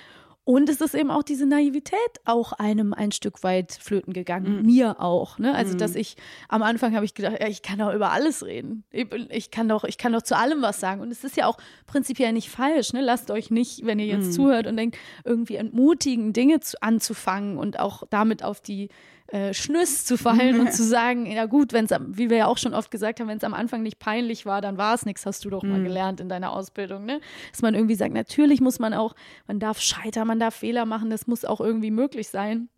Und es ist eben auch diese Naivität auch einem ein Stück weit flöten gegangen, Mhm. mir auch. Ne? Also, dass ich am Anfang habe ich gedacht, ja, ich kann doch über alles reden. Ich, kann doch, ich kann doch zu allem was sagen. Und es ist ja auch prinzipiell nicht falsch. Ne? Lasst euch nicht, wenn ihr jetzt Mhm. zuhört und denkt, irgendwie entmutigen, Dinge zu, anzufangen und auch damit auf die äh, Schnüss zu fallen und zu sagen, ja gut, wenn es, wie wir ja auch schon oft gesagt haben, wenn es am Anfang nicht peinlich war, dann war es nichts, hast du doch mal gelernt in deiner Ausbildung, ne? Dass man irgendwie sagt, natürlich muss man auch, man darf scheitern, man darf Fehler machen, das muss auch irgendwie möglich sein.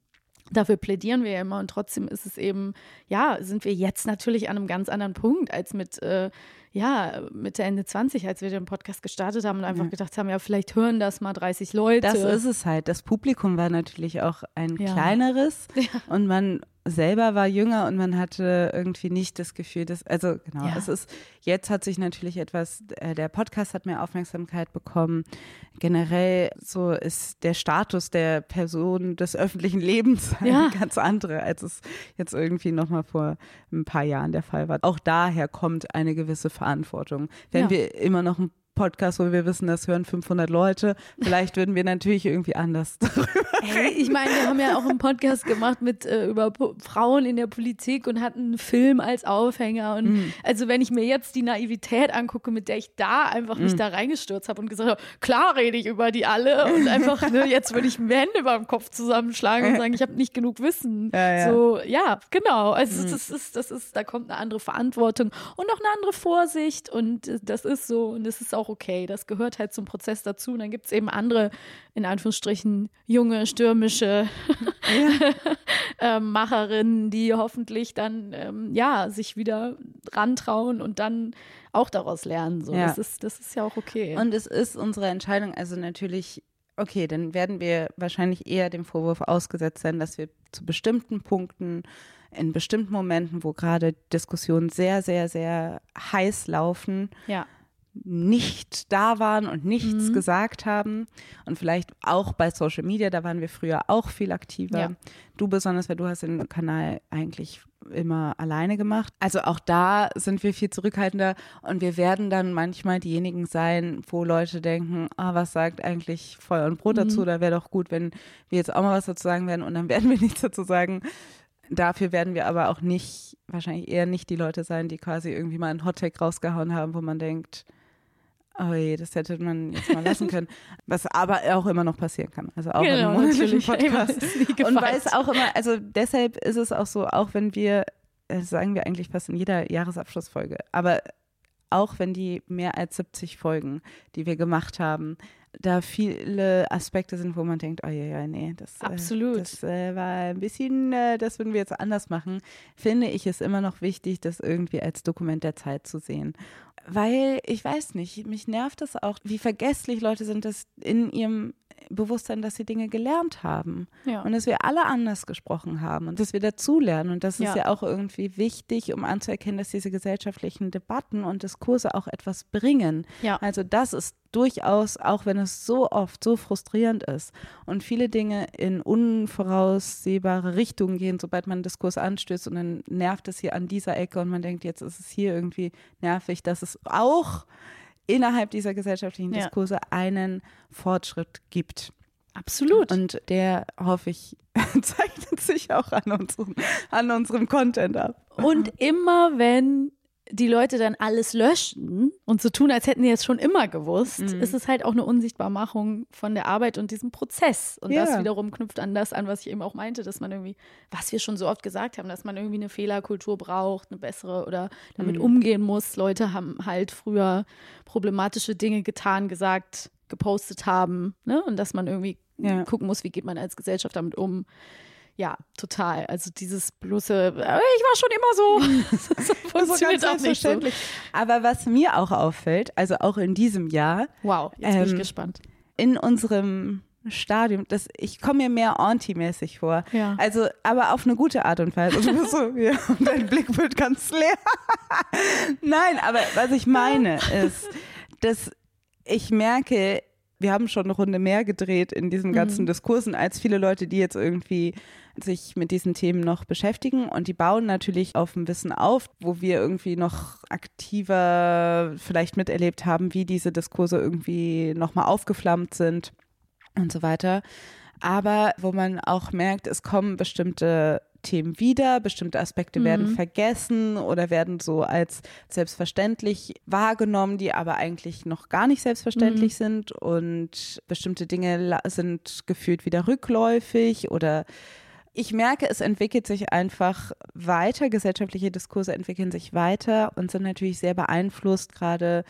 Dafür plädieren wir ja immer und trotzdem ist es eben, ja, sind wir jetzt natürlich an einem ganz anderen Punkt als mit, äh, ja, Mitte, Ende 20, als wir den Podcast gestartet haben und einfach gedacht haben, ja, vielleicht hören das mal 30 Leute. Das ist es halt. Das Publikum war natürlich auch ein Ja. kleineres und man selber war jünger und man hatte irgendwie nicht das Gefühl, dass, also genau, Ja. es ist, jetzt hat sich natürlich etwas, äh, der Podcast hat mehr Aufmerksamkeit bekommen. Generell so ist der Status der Person des öffentlichen Lebens Ja. ganz andere, als es jetzt irgendwie nochmal vor ein paar Jahren der Fall war. Auch daher kommt eine gewisse Verantwortung. Wenn Ja. wir immer noch ein Podcast, wo wir wissen, das hören 500 Leute. Vielleicht würden wir natürlich irgendwie anders darüber Hey, ich meine, wir haben ja auch einen Podcast gemacht mit äh, über Po- Frauen in der Politik und hatten einen Film als Aufhänger. Und Mhm. also wenn ich mir jetzt die Naivität angucke, mit der ich da einfach Mhm. mich da reingestürzt habe und gesagt habe, klar rede ich über die alle und einfach, ne, jetzt würde ich mir Hände über dem Kopf zusammenschlagen und sagen, ich habe nicht genug Wissen. Ja, ja. So, ja, genau. Also das ist, das ist, da kommt eine andere Verantwortung und auch eine andere Vorsicht und äh, das ist so und das ist auch okay. Das gehört halt zum Prozess dazu. Und dann gibt es eben andere, in Anführungsstrichen, junge, stürmische ähm, Macherinnen, die hoffentlich dann ähm, ja sich wieder rantrauen und dann auch daraus lernen. So. Ja. Das, ist, das ist ja auch okay. Und es ist unsere Entscheidung, also natürlich, okay, dann werden wir wahrscheinlich eher dem Vorwurf ausgesetzt sein, dass wir zu bestimmten Punkten, in bestimmten Momenten, wo gerade Diskussionen sehr, sehr, sehr heiß laufen, ja. Nicht da waren und nichts Mhm. gesagt haben. Und vielleicht auch bei Social Media, da waren wir früher auch viel aktiver. Ja. Du besonders, weil du hast den Kanal eigentlich immer alleine gemacht. Also auch da sind wir viel zurückhaltender und wir werden dann manchmal diejenigen sein, wo Leute denken, ah, was sagt eigentlich Feuer und Brot dazu? Mhm. Da wäre doch gut, wenn wir jetzt auch mal was dazu sagen werden und dann werden wir nichts dazu sagen. Dafür werden wir aber auch nicht, wahrscheinlich eher nicht die Leute sein, die quasi irgendwie mal einen Hottag rausgehauen haben, wo man denkt, oh je, das hätte man jetzt mal lassen können. Was aber auch immer noch passieren kann. Also auch Genau, im monatlichen. Ey, Podcast. nie Und weil es auch immer, also deshalb ist es auch so, auch wenn wir, das sagen wir eigentlich fast in jeder Jahresabschlussfolge, aber auch wenn die mehr als 70 Folgen, die wir gemacht haben, da viele Aspekte sind, wo man denkt, oh ja, ja, nee, das, Absolut. Äh, das äh, war ein bisschen, äh, das würden wir jetzt anders machen, finde ich es immer noch wichtig, das irgendwie als Dokument der Zeit zu sehen. Weil, ich weiß nicht, mich nervt das auch, wie vergesslich Leute sind, dass in ihrem Bewusstsein, dass sie Dinge gelernt haben Ja. und dass wir alle anders gesprochen haben und dass wir dazulernen. Und das ist Ja. ja auch irgendwie wichtig, um anzuerkennen, dass diese gesellschaftlichen Debatten und Diskurse auch etwas bringen. Ja. Also das ist durchaus, auch wenn es so oft so frustrierend ist und viele Dinge in unvoraussehbare Richtungen gehen, sobald man einen Diskurs anstößt und dann nervt es hier an dieser Ecke und man denkt, jetzt ist es hier irgendwie nervig, dass es auch innerhalb dieser gesellschaftlichen Ja. Diskurse einen Fortschritt gibt. Absolut. Und der, hoffe ich, zeichnet sich auch an unserem, an unserem Content ab. Und immer wenn die Leute dann alles löschen und so tun, als hätten die es schon immer gewusst, mhm. ist es halt auch eine Unsichtbarmachung von der Arbeit und diesem Prozess. Und ja. das wiederum knüpft an das an, was ich eben auch meinte, dass man irgendwie, was wir schon so oft gesagt haben, dass man irgendwie eine Fehlerkultur braucht, eine bessere oder damit mhm. umgehen muss. Leute haben halt früher problematische Dinge getan, gesagt, gepostet haben, ne? Und dass man irgendwie ja. gucken muss, wie geht man als Gesellschaft damit um ja, total. Also dieses bloße, äh, ich war schon immer so. das funktioniert so auch nicht so. Aber was mir auch auffällt, also auch in diesem Jahr. Wow, jetzt ähm, bin ich ähm, gespannt. In unserem Stadium, das, ich komme mir mehr Auntie-mäßig vor. Ja. Also, aber auf eine gute Art und Weise. Also, so, ja, und dein Blick wird ganz leer. Nein, aber was ich meine ist, dass ich merke, wir haben schon eine Runde mehr gedreht in diesen ganzen mhm. Diskursen als viele Leute, die jetzt irgendwie sich mit diesen Themen noch beschäftigen und die bauen natürlich auf dem Wissen auf, wo wir irgendwie noch aktiver vielleicht miterlebt haben, wie diese Diskurse irgendwie nochmal aufgeflammt sind und so weiter. Aber wo man auch merkt, es kommen bestimmte Themen wieder, bestimmte Aspekte mhm. werden vergessen oder werden so als selbstverständlich wahrgenommen, die aber eigentlich noch gar nicht selbstverständlich mhm. sind und bestimmte Dinge sind gefühlt wieder rückläufig oder ich merke, es entwickelt sich einfach weiter, gesellschaftliche Diskurse entwickeln sich weiter und sind natürlich sehr beeinflusst gerade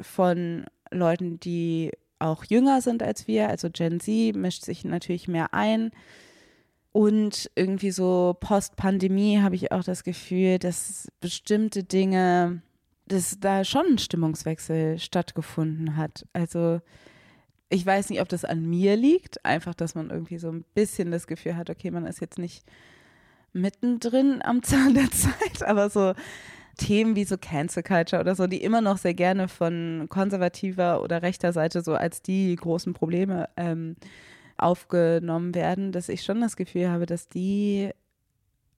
von Leuten, die auch jünger sind als wir. Also Gen Z mischt sich natürlich mehr ein. Und irgendwie so Post-Pandemie habe ich auch das Gefühl, dass bestimmte Dinge, dass da schon ein Stimmungswechsel stattgefunden hat. Also ich weiß nicht, ob das an mir liegt, einfach, dass man irgendwie so ein bisschen das Gefühl hat, okay, man ist jetzt nicht mittendrin am Zahn der Zeit, aber so Themen wie so Cancel Culture oder so, die immer noch sehr gerne von konservativer oder rechter Seite so als die großen Probleme ähm, aufgenommen werden, dass ich schon das Gefühl habe, dass die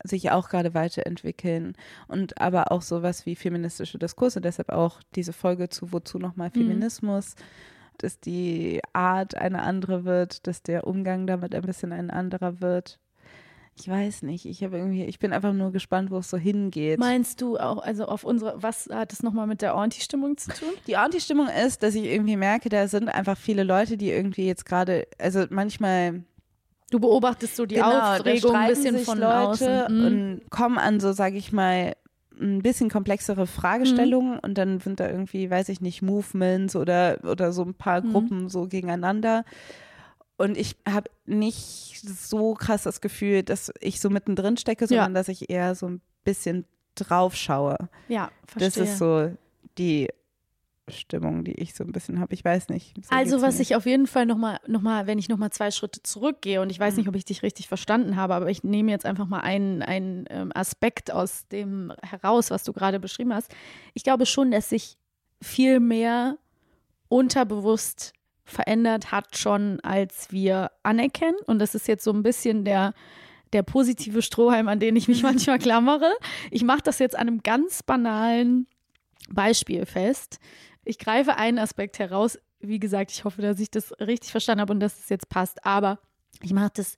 sich auch gerade weiterentwickeln und aber auch sowas wie feministische Diskurse, deshalb auch diese Folge zu Wozu nochmal mhm. Feminismus. Mhm dass die Art eine andere wird, dass der Umgang damit ein bisschen ein anderer wird. Ich weiß nicht. Ich habe irgendwie, ich bin einfach nur gespannt, wo es so hingeht. Meinst du auch, also auf unsere, was hat das nochmal mit der Anti-Stimmung zu tun? Die Anti-Stimmung ist, dass ich irgendwie merke, da sind einfach viele Leute, die irgendwie jetzt gerade, also manchmal. Du beobachtest so die genau, Aufregung ein bisschen von Leute außen. Mhm. und kommen an so, sage ich mal, ein bisschen komplexere Fragestellungen mhm. und dann sind da irgendwie, weiß ich nicht, Movements oder, oder so ein paar mhm. Gruppen so gegeneinander. Und ich habe nicht so krass das Gefühl, dass ich so mittendrin stecke, sondern ja. dass ich eher so ein bisschen drauf schaue. Ja, verstehe. Das ist so die Stimmung, die ich so ein bisschen habe. Ich weiß nicht. So also was ich auf jeden Fall nochmal, noch mal, wenn ich nochmal zwei Schritte zurückgehe und ich weiß mhm. nicht, ob ich dich richtig verstanden habe, aber ich nehme jetzt einfach mal einen, einen ähm, Aspekt aus dem heraus, was du gerade beschrieben hast. Ich glaube schon, dass sich viel mehr unterbewusst verändert hat schon, als wir anerkennen. Und das ist jetzt so ein bisschen der, der positive Strohhalm, an den ich mich manchmal klammere. Ich mache das jetzt an einem ganz banalen Beispiel fest. Ich greife einen Aspekt heraus. Wie gesagt, ich hoffe, dass ich das richtig verstanden habe und dass es jetzt passt. Aber ich mache das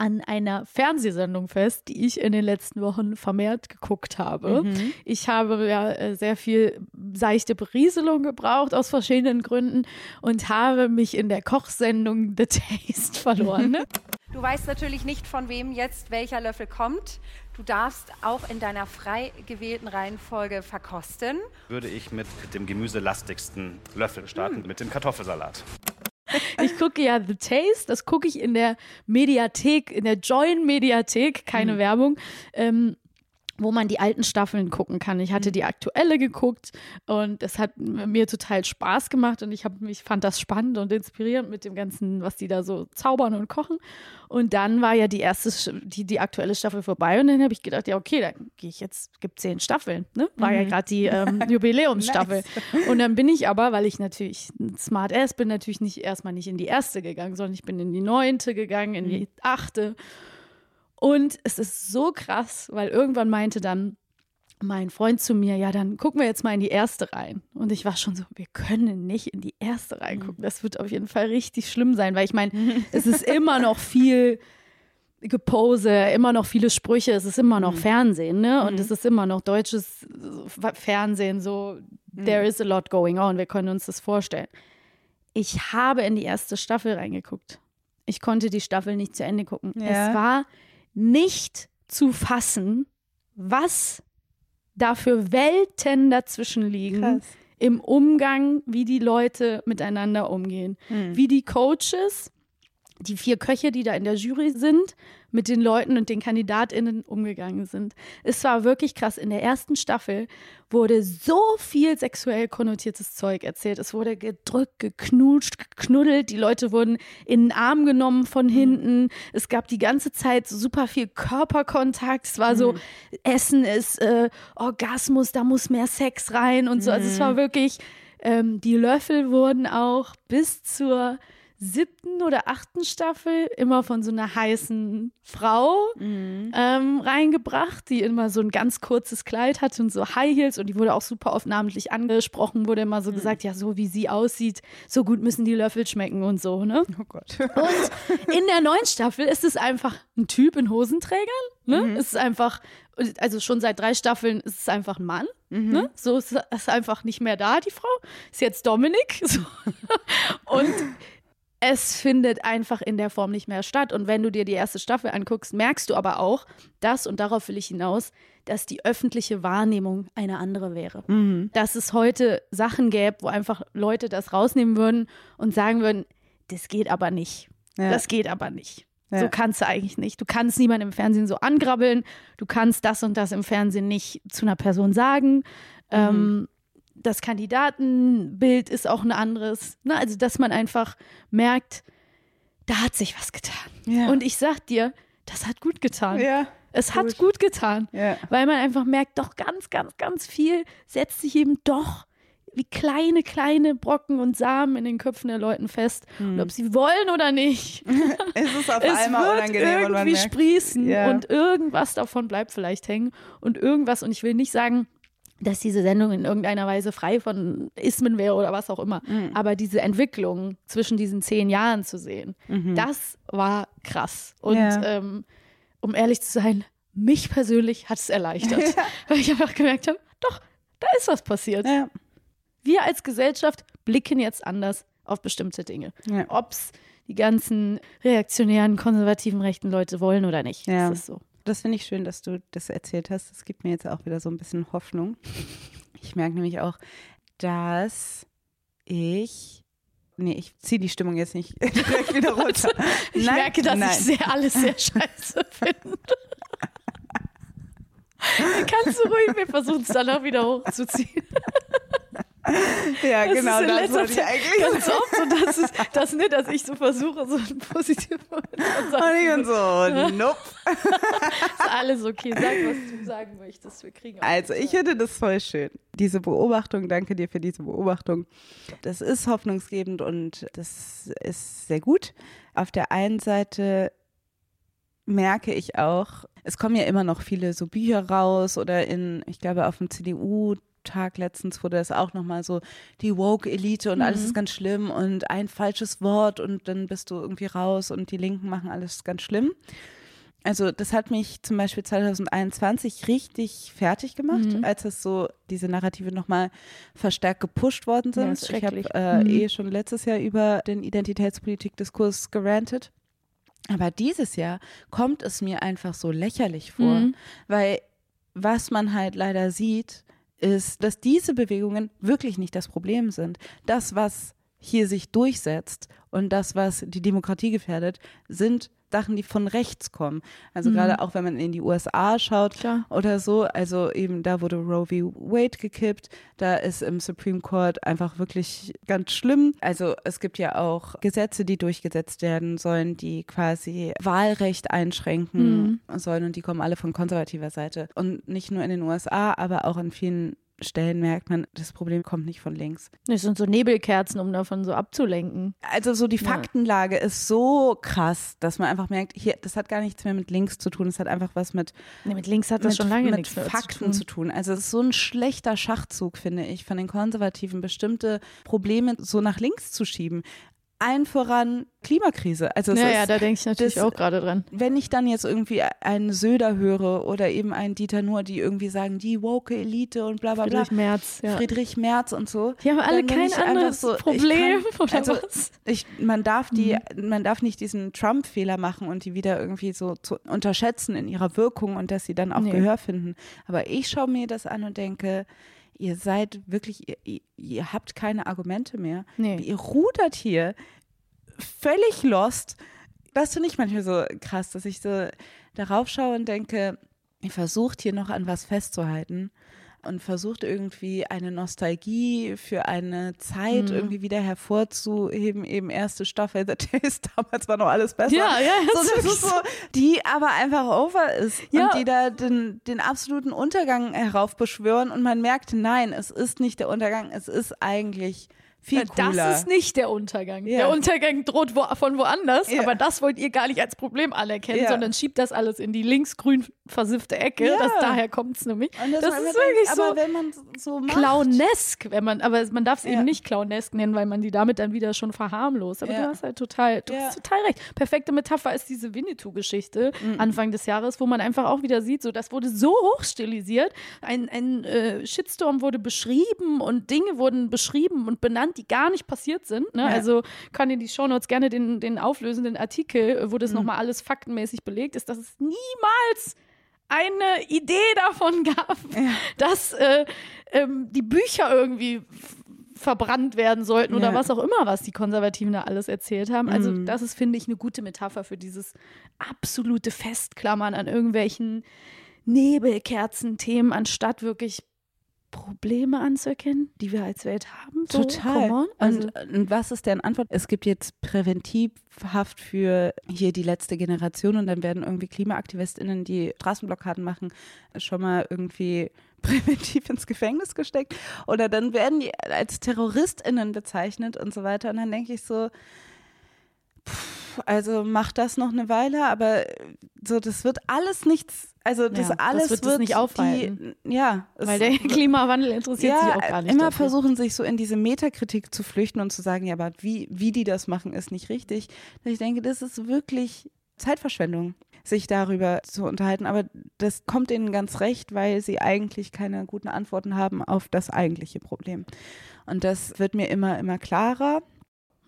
an einer Fernsehsendung fest, die ich in den letzten Wochen vermehrt geguckt habe. Mhm. Ich habe ja äh, sehr viel seichte Berieselung gebraucht aus verschiedenen Gründen und habe mich in der Kochsendung The Taste verloren. Ne? Du weißt natürlich nicht, von wem jetzt welcher Löffel kommt. Du darfst auch in deiner frei gewählten Reihenfolge verkosten. Würde ich mit dem gemüselastigsten Löffel starten, hm. mit dem Kartoffelsalat. Ich gucke ja The Taste, das gucke ich in der Mediathek, in der Join-Mediathek, keine mhm. Werbung. Ähm, wo man die alten Staffeln gucken kann. Ich hatte mhm. die aktuelle geguckt und es hat mir total Spaß gemacht und ich habe mich fand das spannend und inspirierend mit dem ganzen, was die da so zaubern und kochen. Und dann war ja die erste, die, die aktuelle Staffel vorbei und dann habe ich gedacht, ja okay, dann gehe ich jetzt, gibt zehn Staffeln, ne? War mhm. ja gerade die ähm, Jubiläumsstaffel. nice. Und dann bin ich aber, weil ich natürlich Smart Ass bin, natürlich nicht erstmal nicht in die erste gegangen, sondern ich bin in die neunte gegangen, in die mhm. achte. Und es ist so krass, weil irgendwann meinte dann mein Freund zu mir, ja, dann gucken wir jetzt mal in die erste rein. Und ich war schon so, wir können nicht in die erste reingucken. Das wird auf jeden Fall richtig schlimm sein, weil ich meine, es ist immer noch viel Gepose, immer noch viele Sprüche, es ist immer noch Fernsehen, ne? Und es ist immer noch deutsches Fernsehen, so there is a lot going on, wir können uns das vorstellen. Ich habe in die erste Staffel reingeguckt. Ich konnte die Staffel nicht zu Ende gucken. Ja. Es war nicht zu fassen, was da für Welten dazwischen liegen Krass. im Umgang, wie die Leute miteinander umgehen. Wie die Coaches, die vier Köche, die da in der Jury sind, mit den Leuten und den KandidatInnen umgegangen sind. Es war wirklich krass. In der ersten Staffel wurde so viel sexuell konnotiertes Zeug erzählt. Es wurde gedrückt, geknutscht, geknuddelt. Die Leute wurden in den Arm genommen von hinten. Es gab die ganze Zeit super viel Körperkontakt. Es war so, Essen ist äh, Orgasmus, da muss mehr Sex rein und so. Also es war wirklich, ähm, die Löffel wurden auch bis zur siebten oder achten Staffel immer von so einer heißen Frau ähm, reingebracht, die immer so ein ganz kurzes Kleid hatte und so High Heels und die wurde auch super oft namentlich angesprochen, wurde immer so gesagt, ja, so wie sie aussieht, so gut müssen die Löffel schmecken und so, ne? Oh Gott. Und in der neuen Staffel ist es einfach ein Typ in Hosenträgern. Ne? Es ist einfach, also schon seit drei Staffeln ist es einfach ein Mann. Ne? So ist es einfach nicht mehr da, die Frau. Ist jetzt Dominik. So. Und es findet einfach in der Form nicht mehr statt. Und wenn du dir die erste Staffel anguckst, merkst du aber auch, dass, und darauf will ich hinaus, dass die öffentliche Wahrnehmung eine andere wäre. Dass es heute Sachen gäbe, wo einfach Leute das rausnehmen würden und sagen würden, das geht aber nicht. Ja. Das geht aber nicht. Ja. So kannst du eigentlich nicht. Du kannst niemanden im Fernsehen so angrabbeln. Du kannst das und das im Fernsehen nicht zu einer Person sagen. Ähm, das Kandidatenbild ist auch ein anderes. Ne? Also, dass man einfach merkt, da hat sich was getan. Ja. Und ich sag dir, das hat gut getan. Ja. Es hat gut getan. Ja. Weil man einfach merkt, doch ganz, ganz, ganz viel setzt sich eben doch wie kleine, kleine Brocken und Samen in den Köpfen der Leuten fest. Und ob sie wollen oder nicht, Es ist auf es einmal wird unangenehm und man irgendwie merkt, sprießen Ja. und irgendwas davon bleibt vielleicht hängen und irgendwas, und ich will nicht sagen, dass diese Sendung in irgendeiner Weise frei von Ismen wäre oder was auch immer, Mhm. aber diese Entwicklung zwischen diesen zehn Jahren zu sehen, das war krass. Und Mhm. Ja. ähm, um ehrlich zu sein, mich persönlich hat es erleichtert, weil ich einfach gemerkt habe, doch, da ist was passiert. Ja. Wir als Gesellschaft blicken jetzt anders auf bestimmte Dinge. Ja. Ob es die ganzen reaktionären, konservativen, rechten Leute wollen oder nicht. Ja. Das ist so. Das finde ich schön, dass du das erzählt hast. Das gibt mir jetzt auch wieder so ein bisschen Hoffnung. Ich merke nämlich auch, dass ich. Nee, ich ziehe die Stimmung jetzt nicht direkt wieder runter. Ich Nein, merke, dass nein. ich sehr, alles sehr scheiße finde. Dann kannst du ruhig, wir versuchen es danach wieder hochzuziehen. Ja, Das genau, ist in das letzter wollte ich eigentlich ganz oft so, dass, es, dass, ne, dass ich so versuche, so ein positives Und ich so, nope. ist alles okay. Sag, was du sagen möchtest. Wir kriegen Also ich finde das voll schön. Diese Beobachtung, danke dir für diese Beobachtung. Das ist hoffnungsgebend und das ist sehr gut. Auf der einen Seite merke ich auch, es kommen ja immer noch viele so Bücher raus oder in, ich glaube auf dem CDU Tag letztens wurde das auch nochmal so, die Woke-Elite und alles ist ganz schlimm und ein falsches Wort und dann bist du irgendwie raus und die Linken machen alles ganz schlimm. Also das hat mich zum Beispiel 2021 richtig fertig gemacht, als es so diese Narrative nochmal verstärkt gepusht worden Ja, sind. ist ich habe äh, Mhm. eh schon letztes Jahr über den Identitätspolitik-Diskurs gerantet. Aber dieses Jahr kommt es mir einfach so lächerlich vor, Mhm. weil was man halt leider sieht, ist, dass diese Bewegungen wirklich nicht das Problem sind. Das, was hier sich durchsetzt und das, was die Demokratie gefährdet, sind Sachen, die von rechts kommen. Also gerade auch, wenn man in die USA schaut Klar. oder so, also eben da wurde Roe v. Wade gekippt, da ist im Supreme Court einfach wirklich ganz schlimm. Also es gibt ja auch Gesetze, die durchgesetzt werden sollen, die quasi Wahlrecht einschränken sollen und die kommen alle von konservativer Seite. Und nicht nur in den USA, aber auch in vielen Stellen merkt man, das Problem kommt nicht von links. Das sind so Nebelkerzen, um davon so abzulenken. Also so die Ja. Faktenlage ist so krass, dass man einfach merkt, hier, das hat gar nichts mehr mit links zu tun, es hat einfach was mit Nee, mit links hat das mit, schon lange mit nichts Fakten zu zu tun. tun. Also es ist so ein schlechter Schachzug, finde ich, von den Konservativen bestimmte Probleme so nach links zu schieben. Allen voran Klimakrise. Also es Ja, da denke ich natürlich das- auch gerade dran. wenn ich dann jetzt irgendwie einen Söder höre oder eben einen Dieter Nuhr, die irgendwie sagen, die woke Elite und bla bla bla. Friedrich Merz, ja. Friedrich Merz und so. Die haben alle kein anderes so, Problem, kann, oder also was? Ich, man darf die, Mhm. man darf nicht diesen Trump-Fehler machen und die wieder irgendwie so zu unterschätzen in ihrer Wirkung und dass sie dann auch Nee. Gehör finden. Aber ich schaue mir das an und denke, ihr seid wirklich, ihr, ihr, habt keine Argumente mehr. Nee. Ihr rudert hier völlig lost. Das finde ich manchmal so krass, dass ich so darauf schaue und denke, ihr versucht hier noch an was festzuhalten und versucht irgendwie eine Nostalgie für eine Zeit Mhm. irgendwie wieder hervorzuheben, eben erste Staffel The Taste, damals war noch alles besser. Ja, ja, so, das das ist ist so, die aber einfach over ist Ja. und die da den, den absoluten Untergang heraufbeschwören und man merkt, nein, es ist nicht der Untergang, es ist eigentlich viel cooler. Das ist nicht der Untergang. Ja. Der Untergang droht wo, von woanders, Ja. aber das wollt ihr gar nicht als Problem anerkennen, Ja. sondern schiebt das alles in die linksgrün versiffte Ecke. Das, daher kommt es nämlich. Das man ist wirklich denkt, so aber wenn man so macht, clownesk, wenn man, aber man darf es eben nicht clownesk nennen, weil man die damit dann wieder schon verharmlost. Aber du hast halt total, du Ja. hast total recht. Perfekte Metapher ist diese Winnetou-Geschichte Mhm. Anfang des Jahres, wo man einfach auch wieder sieht, so das wurde so hochstilisiert, ein, ein äh, Shitstorm wurde beschrieben und Dinge wurden beschrieben und benannt, die gar nicht passiert sind. Ne? Ja. Also kann in die Shownotes gerne den, den auflösenden Artikel, wo Mhm. das nochmal alles faktenmäßig belegt ist, dass es niemals eine Idee davon gab, dass äh, ähm, die Bücher irgendwie verbrannt werden sollten oder Ja. was auch immer, was die Konservativen da alles erzählt haben. Also Mhm. das ist, finde ich, eine gute Metapher für dieses absolute Festklammern an irgendwelchen Nebelkerzenthemen, anstatt wirklich Probleme anzuerkennen, die wir als Welt haben. So, Total. Also, und, und was ist deren Antwort? Es gibt jetzt Präventivhaft für hier die letzte Generation und dann werden irgendwie KlimaaktivistInnen, die Straßenblockaden machen, schon mal irgendwie präventiv ins Gefängnis gesteckt. Oder dann werden die als TerroristInnen bezeichnet und so weiter. Und dann denke ich so, pff, also macht das noch eine Weile, aber so, das wird alles nichts, also das Ja, das alles wird es nicht aufhalten. Die, ja, weil der Klimawandel interessiert ja, sich auch gar nicht. immer dafür. versuchen sich so in diese Metakritik zu flüchten und zu sagen, ja, aber wie, wie die das machen, ist nicht richtig. Ich denke, das ist wirklich Zeitverschwendung, sich darüber zu unterhalten. Aber das kommt ihnen ganz recht, weil sie eigentlich keine guten Antworten haben auf das eigentliche Problem. Und das wird mir immer, immer klarer.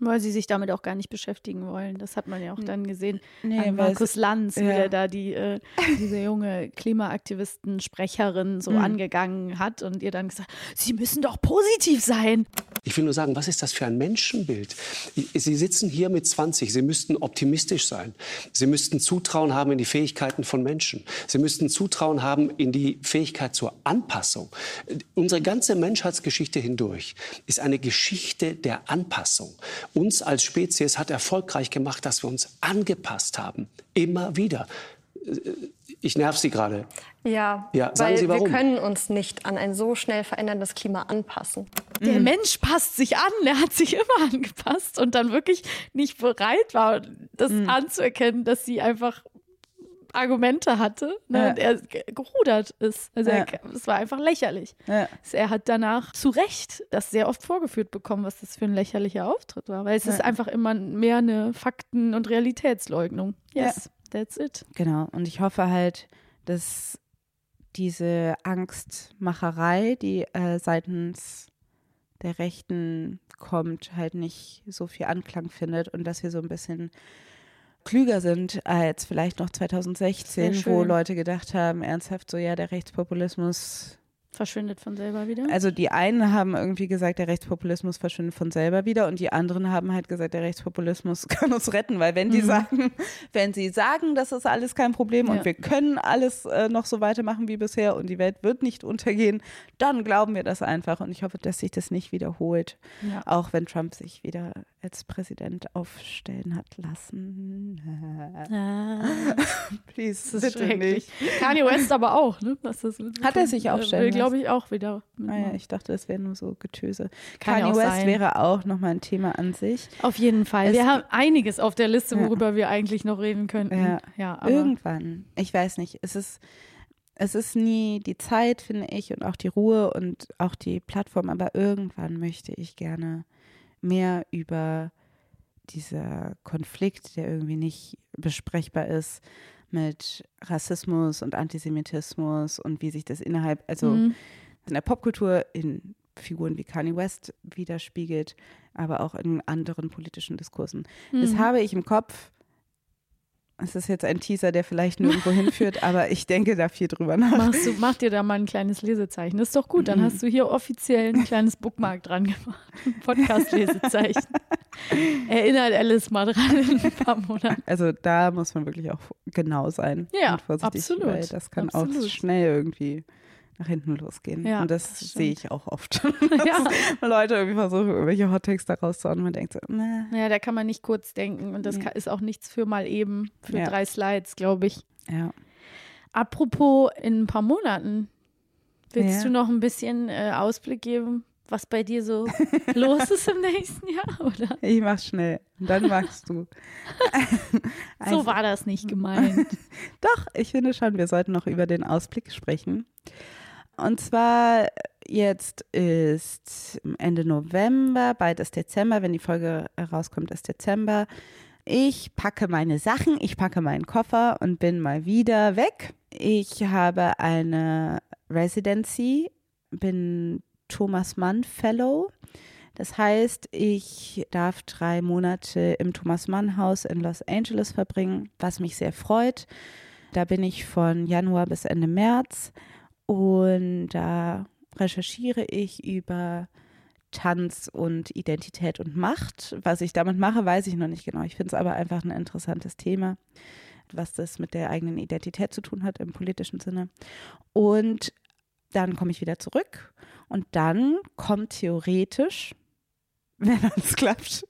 Weil sie sich damit auch gar nicht beschäftigen wollen. Das hat man ja auch dann gesehen. Nee, an Markus Lanz, wie ja. er da die, äh, diese junge Klimaaktivisten-Sprecherin so Mhm. angegangen hat und ihr dann gesagt, sie müssen doch positiv sein. Ich will nur sagen, was ist das für ein Menschenbild? Sie sitzen hier mit 20, Sie müssten optimistisch sein. Sie müssten Zutrauen haben in die Fähigkeiten von Menschen. Sie müssten Zutrauen haben in die Fähigkeit zur Anpassung. Unsere ganze Menschheitsgeschichte hindurch ist eine Geschichte der Anpassung. Uns als Spezies hat erfolgreich gemacht, dass wir uns angepasst haben. Immer wieder. Ich nerv Sie gerade. Ja, Ja, sagen weil Sie warum. wir können uns nicht an ein so schnell veränderndes Klima anpassen. Der Mensch passt sich an, er hat sich immer angepasst und dann wirklich nicht bereit war, das anzuerkennen, dass sie einfach Argumente hatte ne, Ja. und er ge- gerudert ist. Also Ja. er, es war einfach lächerlich. Ja. Er hat danach zu Recht das sehr oft vorgeführt bekommen, was das für ein lächerlicher Auftritt war, weil es ist einfach immer mehr eine Fakten- und Realitätsleugnung. Yes, that's it. Genau. Und ich hoffe halt, dass diese Angstmacherei, die äh, seitens der Rechten kommt, halt nicht so viel Anklang findet und dass wir so ein bisschen klüger sind als vielleicht noch 2016, Sehr wo. Leute gedacht haben, ernsthaft so, ja, der Rechtspopulismus Verschwindet von selber wieder. also die einen haben irgendwie gesagt, der Rechtspopulismus verschwindet von selber wieder und die anderen haben halt gesagt, der Rechtspopulismus kann uns retten, weil wenn die sagen, wenn sie sagen, das ist alles kein Problem Ja. und wir können alles äh, noch so weitermachen wie bisher und die Welt wird nicht untergehen, dann glauben wir das einfach und ich hoffe, dass sich das nicht wiederholt, Ja. auch wenn Trump sich wieder als Präsident aufstellen hat lassen. Please, Das ist bitte nicht. Kanye West aber auch, ne? Hat er sich aufstellen Will, glaube ich, auch wieder. Ah ja, ich dachte, das wäre nur so Getöse. Kann ja Kanye West sein. wäre auch nochmal ein Thema an sich. Auf jeden Fall. Es wir haben einiges auf der Liste, Ja. worüber wir eigentlich noch reden könnten. Ja. ja Irgendwann. Ich weiß nicht. Es ist, es ist nie die Zeit, finde ich, und auch die Ruhe und auch die Plattform, aber irgendwann möchte ich gerne mehr über dieser Konflikt, der irgendwie nicht besprechbar ist mit Rassismus und Antisemitismus und wie sich das innerhalb, also Mhm. in der Popkultur in Figuren wie Kanye West widerspiegelt, aber auch in anderen politischen Diskursen. Das Mhm. habe ich im Kopf. Es ist jetzt ein Teaser, der vielleicht nirgendwo hinführt, aber ich denke da viel drüber nach. Machst du, mach dir da mal ein kleines Lesezeichen. Das ist doch gut. Dann Mhm. hast du hier offiziell ein kleines Bookmark dran gemacht. Podcast-Lesezeichen. Erinnert Alice mal dran in ein paar Monaten. Also da muss man wirklich auch genau sein Ja, und vorsichtig, absolut. weil das kann auch Absolut. schnell irgendwie nach hinten losgehen. Ja, und das, das sehe ich auch oft. Ja. Leute irgendwie versuchen, irgendwelche Hottakes da rauszuhauen und man denkt so, ne. Ja, da kann man nicht kurz denken. Und das Nee. kann, ist auch nichts für mal eben, für Ja. drei Slides, glaube ich. Ja. Apropos in ein paar Monaten. Willst Ja. du noch ein bisschen äh, Ausblick geben, was bei dir so los ist im nächsten Jahr? Oder? Ich mach's schnell. Dann magst du. Also, So war das nicht gemeint. Doch, ich finde schon, wir sollten noch über den Ausblick sprechen. Und zwar jetzt ist Ende November, bald ist Dezember, wenn die Folge rauskommt, ist Dezember. Ich packe meine Sachen, ich packe meinen Koffer und bin mal wieder weg. Ich habe eine Residency, bin Thomas Mann Fellow. Das heißt, ich darf drei Monate im Thomas Mann Haus in Los Angeles verbringen, was mich sehr freut. Da bin ich von Januar bis Ende März und da recherchiere ich über Tanz und Identität und Macht. Was ich damit mache, weiß ich noch nicht genau. Ich finde es aber einfach ein interessantes Thema, was das mit der eigenen Identität zu tun hat im politischen Sinne. Und dann komme ich wieder zurück und dann kommt theoretisch, wenn alles klappt,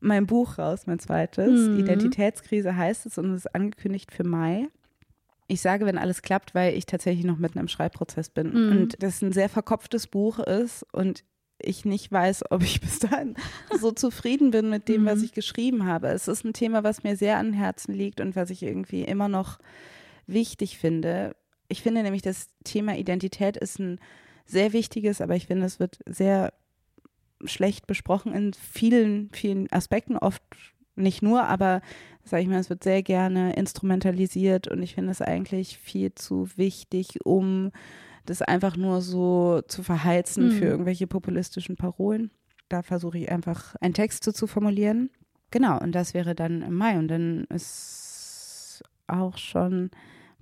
mein Buch raus, mein zweites. Mhm. Identitätskrise heißt es und es ist angekündigt für Mai. Ich sage, wenn alles klappt, weil ich tatsächlich noch mitten im Schreibprozess bin Mhm. und das ein sehr verkopftes Buch ist und ich nicht weiß, ob ich bis dahin so zufrieden bin mit dem, was Mhm. ich geschrieben habe. Es ist ein Thema, was mir sehr an Herzen liegt und was ich irgendwie immer noch wichtig finde. Ich finde nämlich, das Thema Identität ist ein sehr wichtiges, aber ich finde, es wird sehr schlecht besprochen in vielen, vielen Aspekten, oft nicht nur, aber sage ich mal, es wird sehr gerne instrumentalisiert und ich finde es eigentlich viel zu wichtig, um das einfach nur so zu verheizen Mhm. für irgendwelche populistischen Parolen. Da versuche ich einfach einen Text zu, zu formulieren. Genau, und das wäre dann im Mai und dann ist auch schon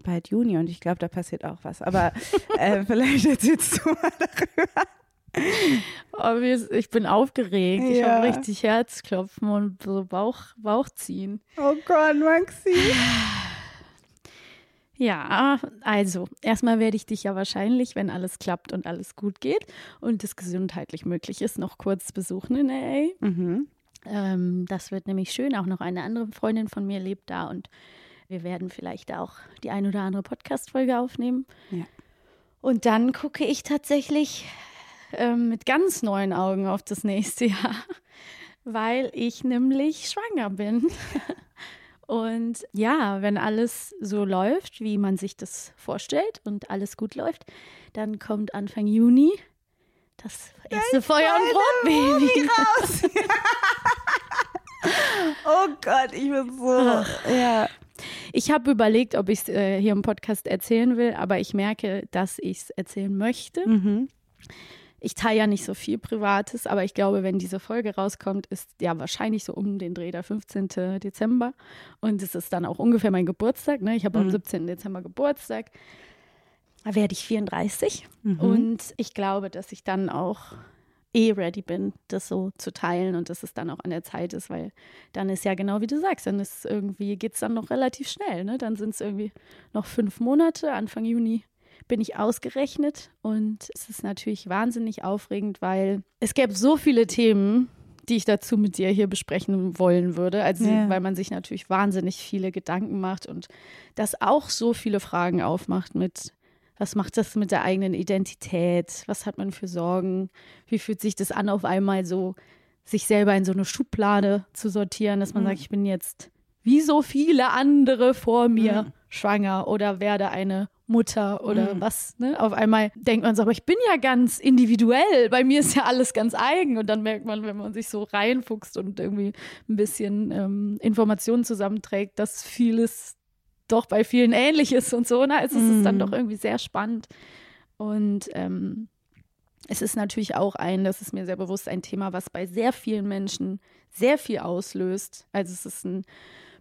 bald Juni und ich glaube, da passiert auch was. Aber äh, vielleicht erzählst du mal darüber. Ich bin aufgeregt. Ich Ja. habe richtig Herzklopfen und so Bauch, Bauchziehen. Oh Gott, Maxi. Ja, also erstmal werde ich dich ja wahrscheinlich, wenn alles klappt und alles gut geht und es gesundheitlich möglich ist, noch kurz besuchen in LA. Mhm. Ähm, das wird nämlich schön. Auch noch eine andere Freundin von mir lebt da und wir werden vielleicht auch die ein oder andere Podcast-Folge aufnehmen. Ja. Und dann gucke ich tatsächlich ähm, mit ganz neuen Augen auf das nächste Jahr, weil ich nämlich schwanger bin. Und ja, wenn alles so läuft, wie man sich das vorstellt und alles gut läuft, dann kommt Anfang Juni das erste Feuer und Brotbaby. raus. oh Gott, ich bin so. Ja. Ich habe überlegt, ob ich es äh, hier im Podcast erzählen will, aber ich merke, dass ich es erzählen möchte. Mhm. Ich teile ja nicht so viel Privates, aber ich glaube, wenn diese Folge rauskommt, ist ja wahrscheinlich so um den Dreh der 15. Dezember. Und es ist dann auch ungefähr mein Geburtstag. Ne? Ich habe am Mhm. 17. Dezember Geburtstag. Da werde ich 34. Mhm. Und ich glaube, dass ich dann auch eh ready bin, das so zu teilen und dass es dann auch an der Zeit ist, weil dann ist ja genau wie du sagst, dann ist irgendwie, geht es dann noch relativ schnell. Ne? Dann sind es irgendwie noch fünf Monate, Anfang Juni bin ich ausgerechnet und es ist natürlich wahnsinnig aufregend, weil es gäbe so viele Themen, die ich dazu mit dir hier besprechen wollen würde. Also, Ja. weil man sich natürlich wahnsinnig viele Gedanken macht und das auch so viele Fragen aufmacht mit, was macht das mit der eigenen Identität? Was hat man für Sorgen? Wie fühlt sich das an, auf einmal so sich selber in so eine Schublade zu sortieren, dass man Mhm. sagt, ich bin jetzt wie so viele andere vor mir Mhm. schwanger oder werde eine Mutter oder Mhm. was. Ne? Auf einmal denkt man so, aber ich bin ja ganz individuell. Bei mir ist ja alles ganz eigen. Und dann merkt man, wenn man sich so reinfuchst und irgendwie ein bisschen ähm, Informationen zusammenträgt, dass vieles doch bei vielen ähnlich ist und so. Na, es ist es dann Mhm. doch irgendwie sehr spannend. Und ähm, es ist natürlich auch ein, das ist mir sehr bewusst, ein Thema, was bei sehr vielen Menschen sehr viel auslöst. Also es ist ein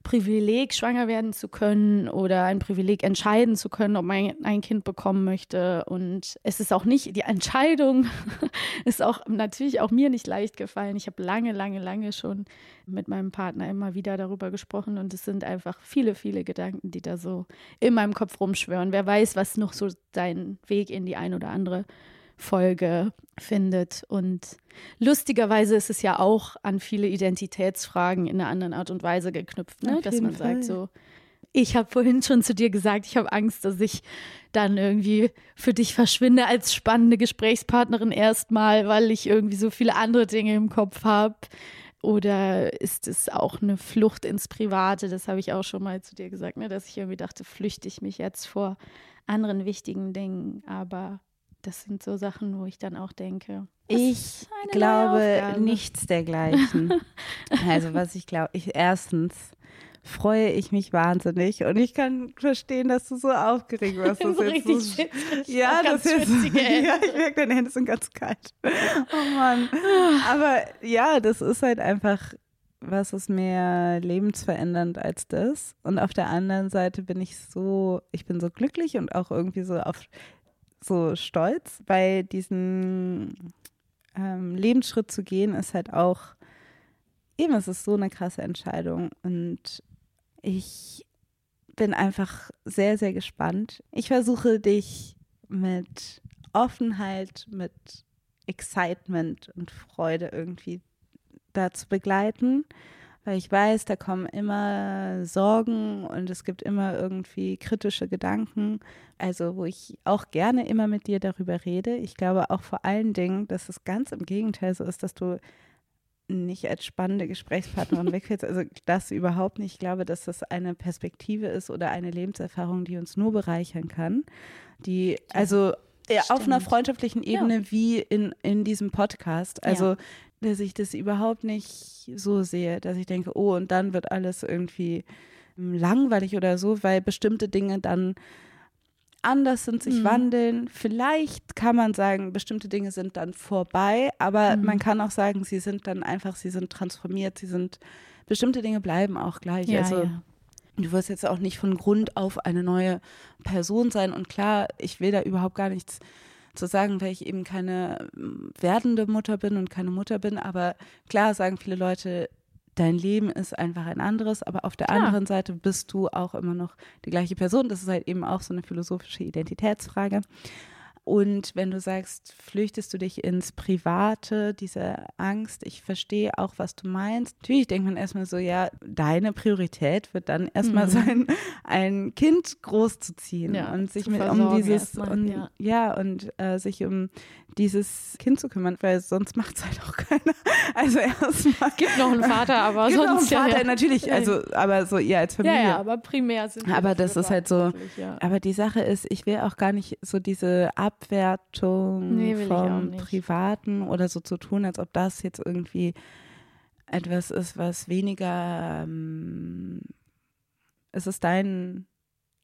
Privileg, schwanger werden zu können oder ein Privileg, entscheiden zu können, ob man ein Kind bekommen möchte. Und es ist auch nicht, die Entscheidung ist auch natürlich auch mir nicht leicht gefallen. Ich habe lange, lange, lange schon mit meinem Partner immer wieder darüber gesprochen und es sind einfach viele, viele Gedanken, die da so in meinem Kopf rumschwören. Wer weiß, was noch so seinen Weg in die ein oder andere Folge findet. Und lustigerweise ist es ja auch an viele Identitätsfragen in einer anderen Art und Weise geknüpft, ne? Dass man Fall. sagt so, ich habe vorhin schon zu dir gesagt, ich habe Angst, dass ich dann irgendwie für dich verschwinde als spannende Gesprächspartnerin erstmal, weil ich irgendwie so viele andere Dinge im Kopf habe. Oder ist es auch eine Flucht ins Private? Das habe ich auch schon mal zu dir gesagt, ne? dass ich irgendwie dachte, flüchte ich mich jetzt vor anderen wichtigen Dingen. Aber das sind so Sachen, wo ich dann auch denke. das Ich glaube nichts dergleichen. also was ich glaube, ich erstens freue ich mich wahnsinnig und ich kann verstehen, dass du so aufgeregt warst. dass So richtig so- ja, das ist ja, ich merke, deine Hände sind ganz kalt. Oh Mann. Aber ja, das ist halt einfach was ist mehr lebensverändernd als das? Und auf der anderen Seite bin ich so, ich bin so glücklich und auch irgendwie so auf so stolz, bei diesen ähm, Lebensschritt zu gehen, ist halt auch, eben, es ist so eine krasse Entscheidung und ich bin einfach sehr, sehr gespannt. Ich versuche dich mit Offenheit, mit Excitement und Freude irgendwie da zu begleiten, weil ich weiß, da kommen immer Sorgen und es gibt immer irgendwie kritische Gedanken, also wo ich auch gerne immer mit dir darüber rede. Ich glaube auch vor allen Dingen, dass es ganz im Gegenteil so ist, dass du nicht als spannende Gesprächspartnerin wegfällst. Also das überhaupt nicht. Ich glaube, dass das eine Perspektive ist oder eine Lebenserfahrung, die uns nur bereichern kann. Die, also ja, auf einer freundschaftlichen Ebene wie in, in diesem Podcast. Also, dass ich das überhaupt nicht so sehe, dass ich denke, oh, und dann wird alles irgendwie ähm, langweilig oder so, weil bestimmte Dinge dann anders sind, sich Mhm. wandeln. Vielleicht kann man sagen, bestimmte Dinge sind dann vorbei, aber Mhm. man kann auch sagen, sie sind dann einfach, sie sind transformiert, sie sind, bestimmte Dinge bleiben auch gleich. Ja, also ja. du wirst jetzt auch nicht von Grund auf eine neue Person sein und klar, ich will da überhaupt gar nichts zu sagen, weil ich eben keine ähm, werdende Mutter bin und keine Mutter bin, aber klar sagen viele Leute, dein Leben ist einfach ein anderes, aber auf der Klar. anderen Seite bist du auch immer noch die gleiche Person. Das ist halt eben auch so eine philosophische Identitätsfrage. Und wenn du sagst, flüchtest du dich ins Private, diese Angst, ich verstehe auch, was du meinst. Natürlich denkt man erstmal so, ja, deine Priorität wird dann erstmal Mhm. sein, ein Kind großzuziehen Ja, und sich mit um dieses erstmal, und ja. ja, und äh, sich um dieses Kind zu kümmern, weil sonst macht es halt auch keiner. Also erstmal. Gibt noch einen Vater, aber Gibt noch einen sonst ja, Vater, ja. natürlich, also, aber so ihr als Familie. Ja, ja, aber primär sind wir Aber das ist halt so, aber die Sache ist, ich will auch gar nicht so diese Abwertung Nee, vom. Privaten oder so zu tun, als ob das jetzt irgendwie etwas ist, was weniger, ähm, es ist dein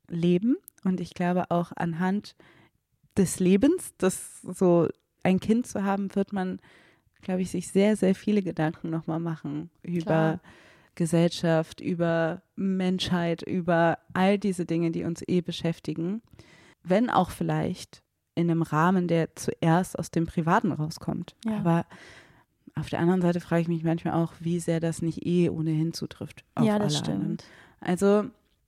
Leben und ich glaube auch anhand des Lebens, das so ein Kind zu haben, wird man, glaube ich, sich sehr, sehr viele Gedanken nochmal machen über Klar. Gesellschaft, über Menschheit, über all diese Dinge, die uns eh beschäftigen. Wenn auch vielleicht in einem Rahmen, der zuerst aus dem Privaten rauskommt. Ja. Aber auf der anderen Seite frage ich mich manchmal auch, wie sehr das nicht eh ohnehin zutrifft. Auf ja, das alle anderen. stimmt. Also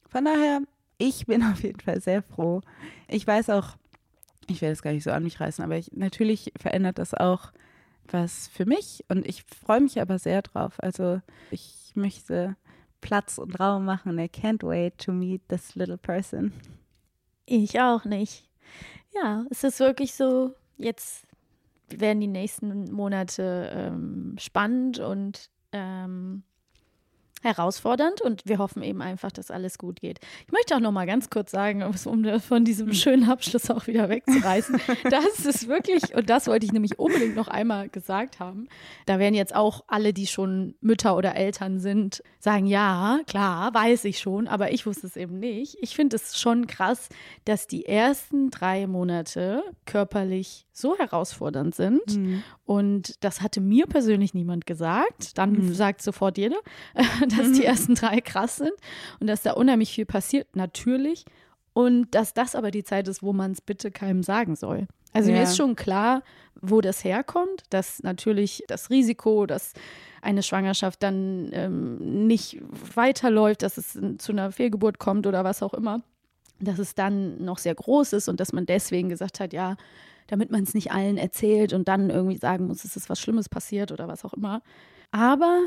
von daher, ich bin auf jeden Fall sehr froh. Ich weiß auch, ich werde es gar nicht so an mich reißen, aber ich, natürlich verändert das auch was für mich und ich freue mich aber sehr drauf. Also ich möchte Platz und Raum machen. I can't wait to meet this little person. Ich auch nicht. Ja, es ist wirklich so, jetzt werden die nächsten Monate ähm, spannend und ähm, herausfordernd und wir hoffen eben einfach, dass alles gut geht. Ich möchte auch noch mal ganz kurz sagen, um von diesem schönen Abschluss auch wieder wegzureißen, das ist wirklich, und das wollte ich nämlich unbedingt noch einmal gesagt haben, da werden jetzt auch alle, die schon Mütter oder Eltern sind, sagen, ja, klar, weiß ich schon, aber ich wusste es eben nicht. Ich finde es schon krass, dass die ersten drei Monate körperlich so herausfordernd sind. Mhm. Und das hatte mir persönlich niemand gesagt. Dann mhm. sagt sofort jeder, dass die ersten drei krass sind und dass da unheimlich viel passiert, natürlich. Und dass das aber die Zeit ist, wo man es bitte keinem sagen soll. Also ja. mir ist schon klar, wo das herkommt, dass natürlich das Risiko, dass eine Schwangerschaft dann ähm, nicht weiterläuft, dass es zu einer Fehlgeburt kommt oder was auch immer, dass es dann noch sehr groß ist und dass man deswegen gesagt hat, ja, damit man es nicht allen erzählt und dann irgendwie sagen muss, es ist was Schlimmes passiert oder was auch immer. Aber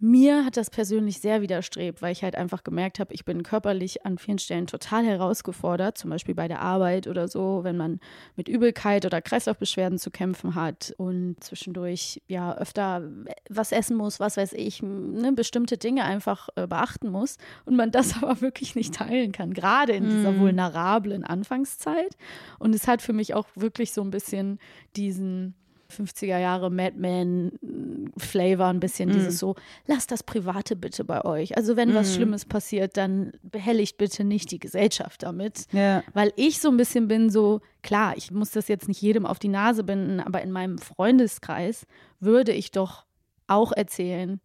mir hat das persönlich sehr widerstrebt, weil ich halt einfach gemerkt habe, ich bin körperlich an vielen Stellen total herausgefordert, zum Beispiel bei der Arbeit oder so, wenn man mit Übelkeit oder Kreislaufbeschwerden zu kämpfen hat und zwischendurch ja öfter was essen muss, was weiß ich, ne, bestimmte Dinge einfach äh, beachten muss und man das aber wirklich nicht teilen kann, gerade in dieser mm. vulnerablen Anfangszeit. Und es hat für mich auch wirklich so ein bisschen diesen 50er Jahre Madman-Flavor, ein bisschen mm. dieses so, lasst das Private bitte bei euch. Also wenn mm. was Schlimmes passiert, dann behelligt bitte nicht die Gesellschaft damit. Ja. Weil ich so ein bisschen bin so, klar, ich muss das jetzt nicht jedem auf die Nase binden, aber in meinem Freundeskreis würde ich doch auch erzählen,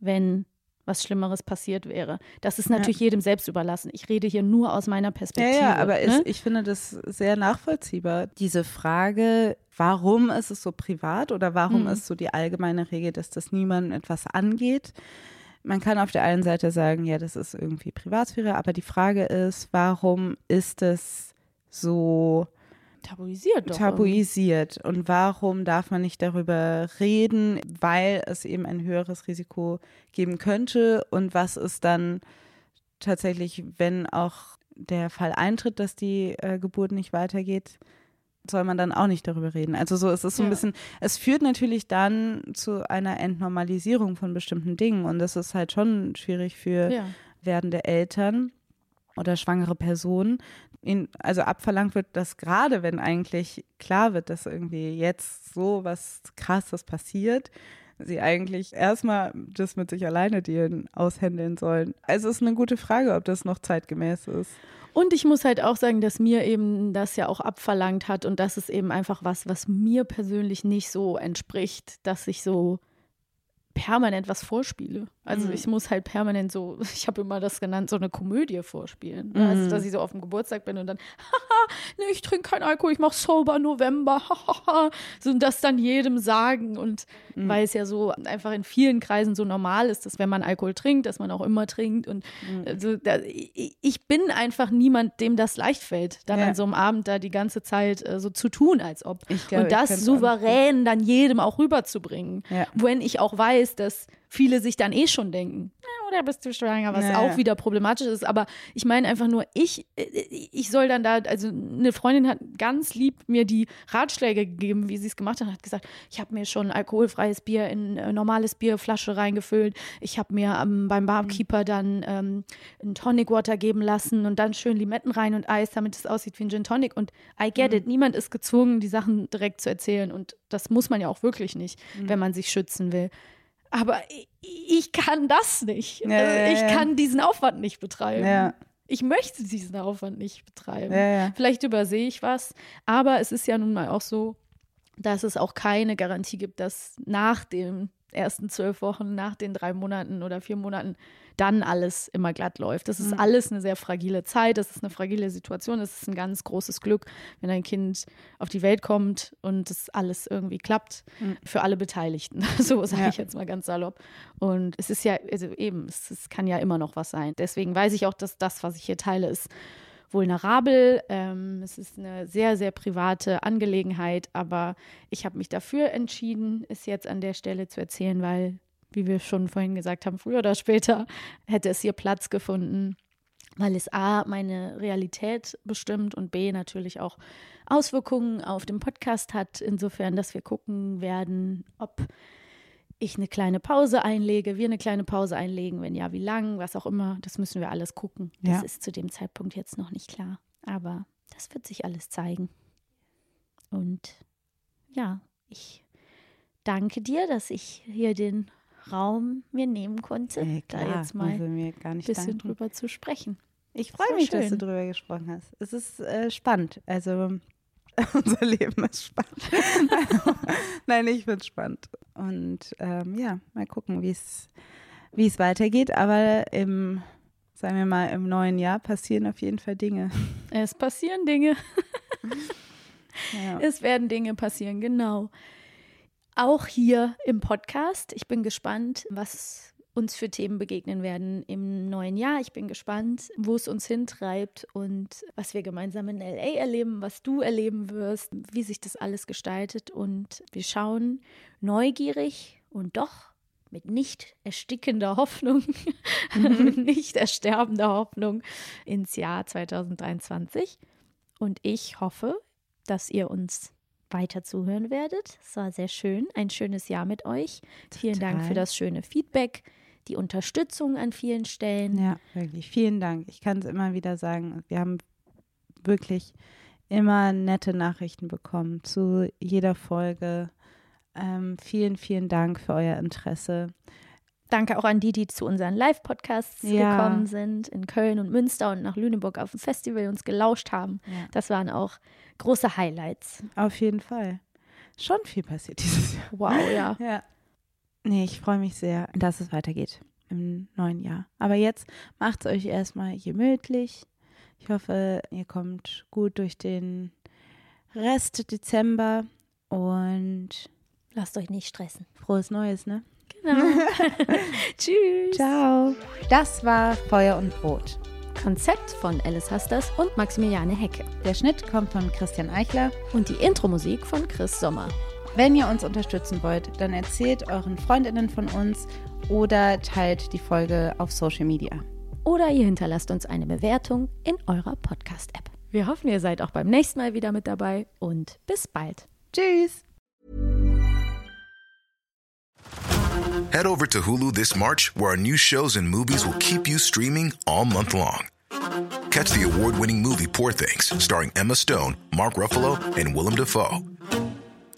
wenn was Schlimmeres passiert wäre. Das ist natürlich ja. jedem selbst überlassen. Ich rede hier nur aus meiner Perspektive. Ja, ja aber ne? ist, ich finde das sehr nachvollziehbar. Diese Frage, warum ist es so privat oder warum mhm. ist so die allgemeine Regel, dass das niemandem etwas angeht? Man kann auf der einen Seite sagen, ja, das ist irgendwie Privatsphäre, aber die Frage ist, warum ist es so tabuisiert. Doch tabuisiert. Und warum darf man nicht darüber reden, weil es eben ein höheres Risiko geben könnte? Und was ist dann tatsächlich, wenn auch der Fall eintritt, dass die äh, Geburt nicht weitergeht? soll man dann auch nicht darüber reden. Also so es ist so ein ja. bisschen, es führt natürlich dann zu einer Entnormalisierung von bestimmten Dingen und das ist halt schon schwierig für ja. werdende Eltern oder schwangere Personen, in, also abverlangt wird, dass gerade wenn eigentlich klar wird, dass irgendwie jetzt so was krasses passiert, sie eigentlich erstmal das mit sich alleine dealen, aushändeln sollen. Also es ist eine gute Frage, ob das noch zeitgemäß ist. Und ich muss halt auch sagen, dass mir eben das ja auch abverlangt hat und das ist eben einfach was, was mir persönlich nicht so entspricht, dass ich so permanent was vorspiele. Also mhm. ich muss halt permanent so, ich habe immer das genannt, so eine Komödie vorspielen. Mhm. Also dass ich so auf dem Geburtstag bin und dann, haha, nee, ich trinke keinen Alkohol, ich mache sober November, hahaha. so und das dann jedem sagen. Und mhm. weil es ja so einfach in vielen Kreisen so normal ist, dass wenn man Alkohol trinkt, dass man auch immer trinkt. Und mhm. also, da, ich bin einfach niemand, dem das leicht fällt, dann ja. an so einem Abend da die ganze Zeit äh, so zu tun, als ob. Glaub, und das souverän dann jedem auch rüberzubringen. Ja. Wenn ich auch weiß, dass viele sich dann eh schon denken, ja, oder bist du schwanger, was naja. auch wieder problematisch ist. Aber ich meine einfach nur, ich, ich soll dann da, also eine Freundin hat ganz lieb mir die Ratschläge gegeben, wie sie es gemacht hat, hat gesagt, ich habe mir schon alkoholfreies Bier in äh, normales Bierflasche reingefüllt. Ich habe mir ähm, beim Barkeeper dann ähm, ein Tonic Water geben lassen und dann schön Limetten rein und Eis, damit es aussieht wie ein Gin Tonic. Und I get mhm. it, niemand ist gezwungen, die Sachen direkt zu erzählen. Und das muss man ja auch wirklich nicht, mhm. wenn man sich schützen will aber ich, kann das nicht. Ja, also ich ja, kann diesen Aufwand nicht betreiben. Ich möchte diesen Aufwand nicht betreiben. Vielleicht übersehe ich was, aber es ist ja nun mal auch so, dass es auch keine Garantie gibt, dass nach den ersten zwölf Wochen, nach den drei Monaten oder vier Monaten dann alles immer glatt läuft. Das ist mhm. alles eine sehr fragile Zeit, das ist eine fragile Situation, das ist ein ganz großes Glück, wenn ein Kind auf die Welt kommt und das alles irgendwie klappt mhm. für alle Beteiligten. so sage ja. ich jetzt mal ganz salopp. Und es ist ja, also eben, es, es kann ja immer noch was sein. Deswegen weiß ich auch, dass das, was ich hier teile, ist vulnerabel. Ähm, es ist eine sehr, sehr private Angelegenheit, aber ich habe mich dafür entschieden, es jetzt an der Stelle zu erzählen, weil wie wir schon vorhin gesagt haben, früher oder später hätte es hier Platz gefunden, weil es A, meine Realität bestimmt und B, natürlich auch Auswirkungen auf den Podcast hat, insofern, dass wir gucken werden, ob ich eine kleine Pause einlege, wir eine kleine Pause einlegen, wenn ja, wie lang, was auch immer, das müssen wir alles gucken. Das Ja. ist zu dem Zeitpunkt jetzt noch nicht klar. Aber das wird sich alles zeigen. Und ja, ich danke dir, dass ich hier den Raum mir nehmen konnte, Ey, da jetzt mal ein bisschen danken. drüber zu sprechen. Ich freue mich, dass du schön. drüber gesprochen hast. Es ist äh, spannend. Also unser Leben ist spannend. Nein, ich finde es spannend. Und ähm, ja, mal gucken, wie es wie es weitergeht. Aber im, sagen wir mal, im neuen Jahr passieren auf jeden Fall Dinge. Es passieren Dinge. Ja. Es werden Dinge passieren, genau. Auch hier im Podcast. Ich bin gespannt, was uns für Themen begegnen werden im neuen Jahr. Ich bin gespannt, wo es uns hintreibt und was wir gemeinsam in LA erleben, was du erleben wirst, wie sich das alles gestaltet. Und wir schauen neugierig und doch mit nicht erstickender Hoffnung, mit nicht ersterbender Hoffnung ins Jahr 2023. Und ich hoffe, dass ihr uns weiter zuhören werdet. Es war sehr schön, ein schönes Jahr mit euch. Vielen Dank Total. für das schöne Feedback, die Unterstützung an vielen Stellen. Ja, wirklich. Vielen Dank. Ich kann es immer wieder sagen. Wir haben wirklich immer nette Nachrichten bekommen zu jeder Folge. Ähm, vielen, vielen Dank für euer Interesse. Danke auch an die, die zu unseren Live-Podcasts Ja. gekommen sind, in Köln und Münster und nach Lüneburg auf dem Festival uns gelauscht haben. Ja. Das waren auch große Highlights. Auf jeden Fall. Schon viel passiert dieses Jahr. Wow, ja. Ja. Nee, ich freue mich sehr, dass es weitergeht im neuen Jahr. Aber jetzt macht es euch erstmal gemütlich. Ich hoffe, ihr kommt gut durch den Rest Dezember und Lasst euch nicht stressen. frohes Neues, ne? Genau. Tschüss. Ciao. Das war Feuer und Brot. Konzept von Alice Hasters und Maximiliane Hecke. Der Schnitt kommt von Christian Eichler. Und die Intro-Musik von Chris Sommer. Wenn ihr uns unterstützen wollt, dann erzählt euren Freundinnen von uns oder teilt die Folge auf Social Media. Oder ihr hinterlasst uns eine Bewertung in eurer Podcast-App. Wir hoffen, ihr seid auch beim nächsten Mal wieder mit dabei und bis bald. Tschüss. Head over to Hulu this March, where our new shows and movies will keep you streaming all month long. Catch the award winning movie Poor Things, starring Emma Stone, Mark Ruffalo, and Willem Dafoe.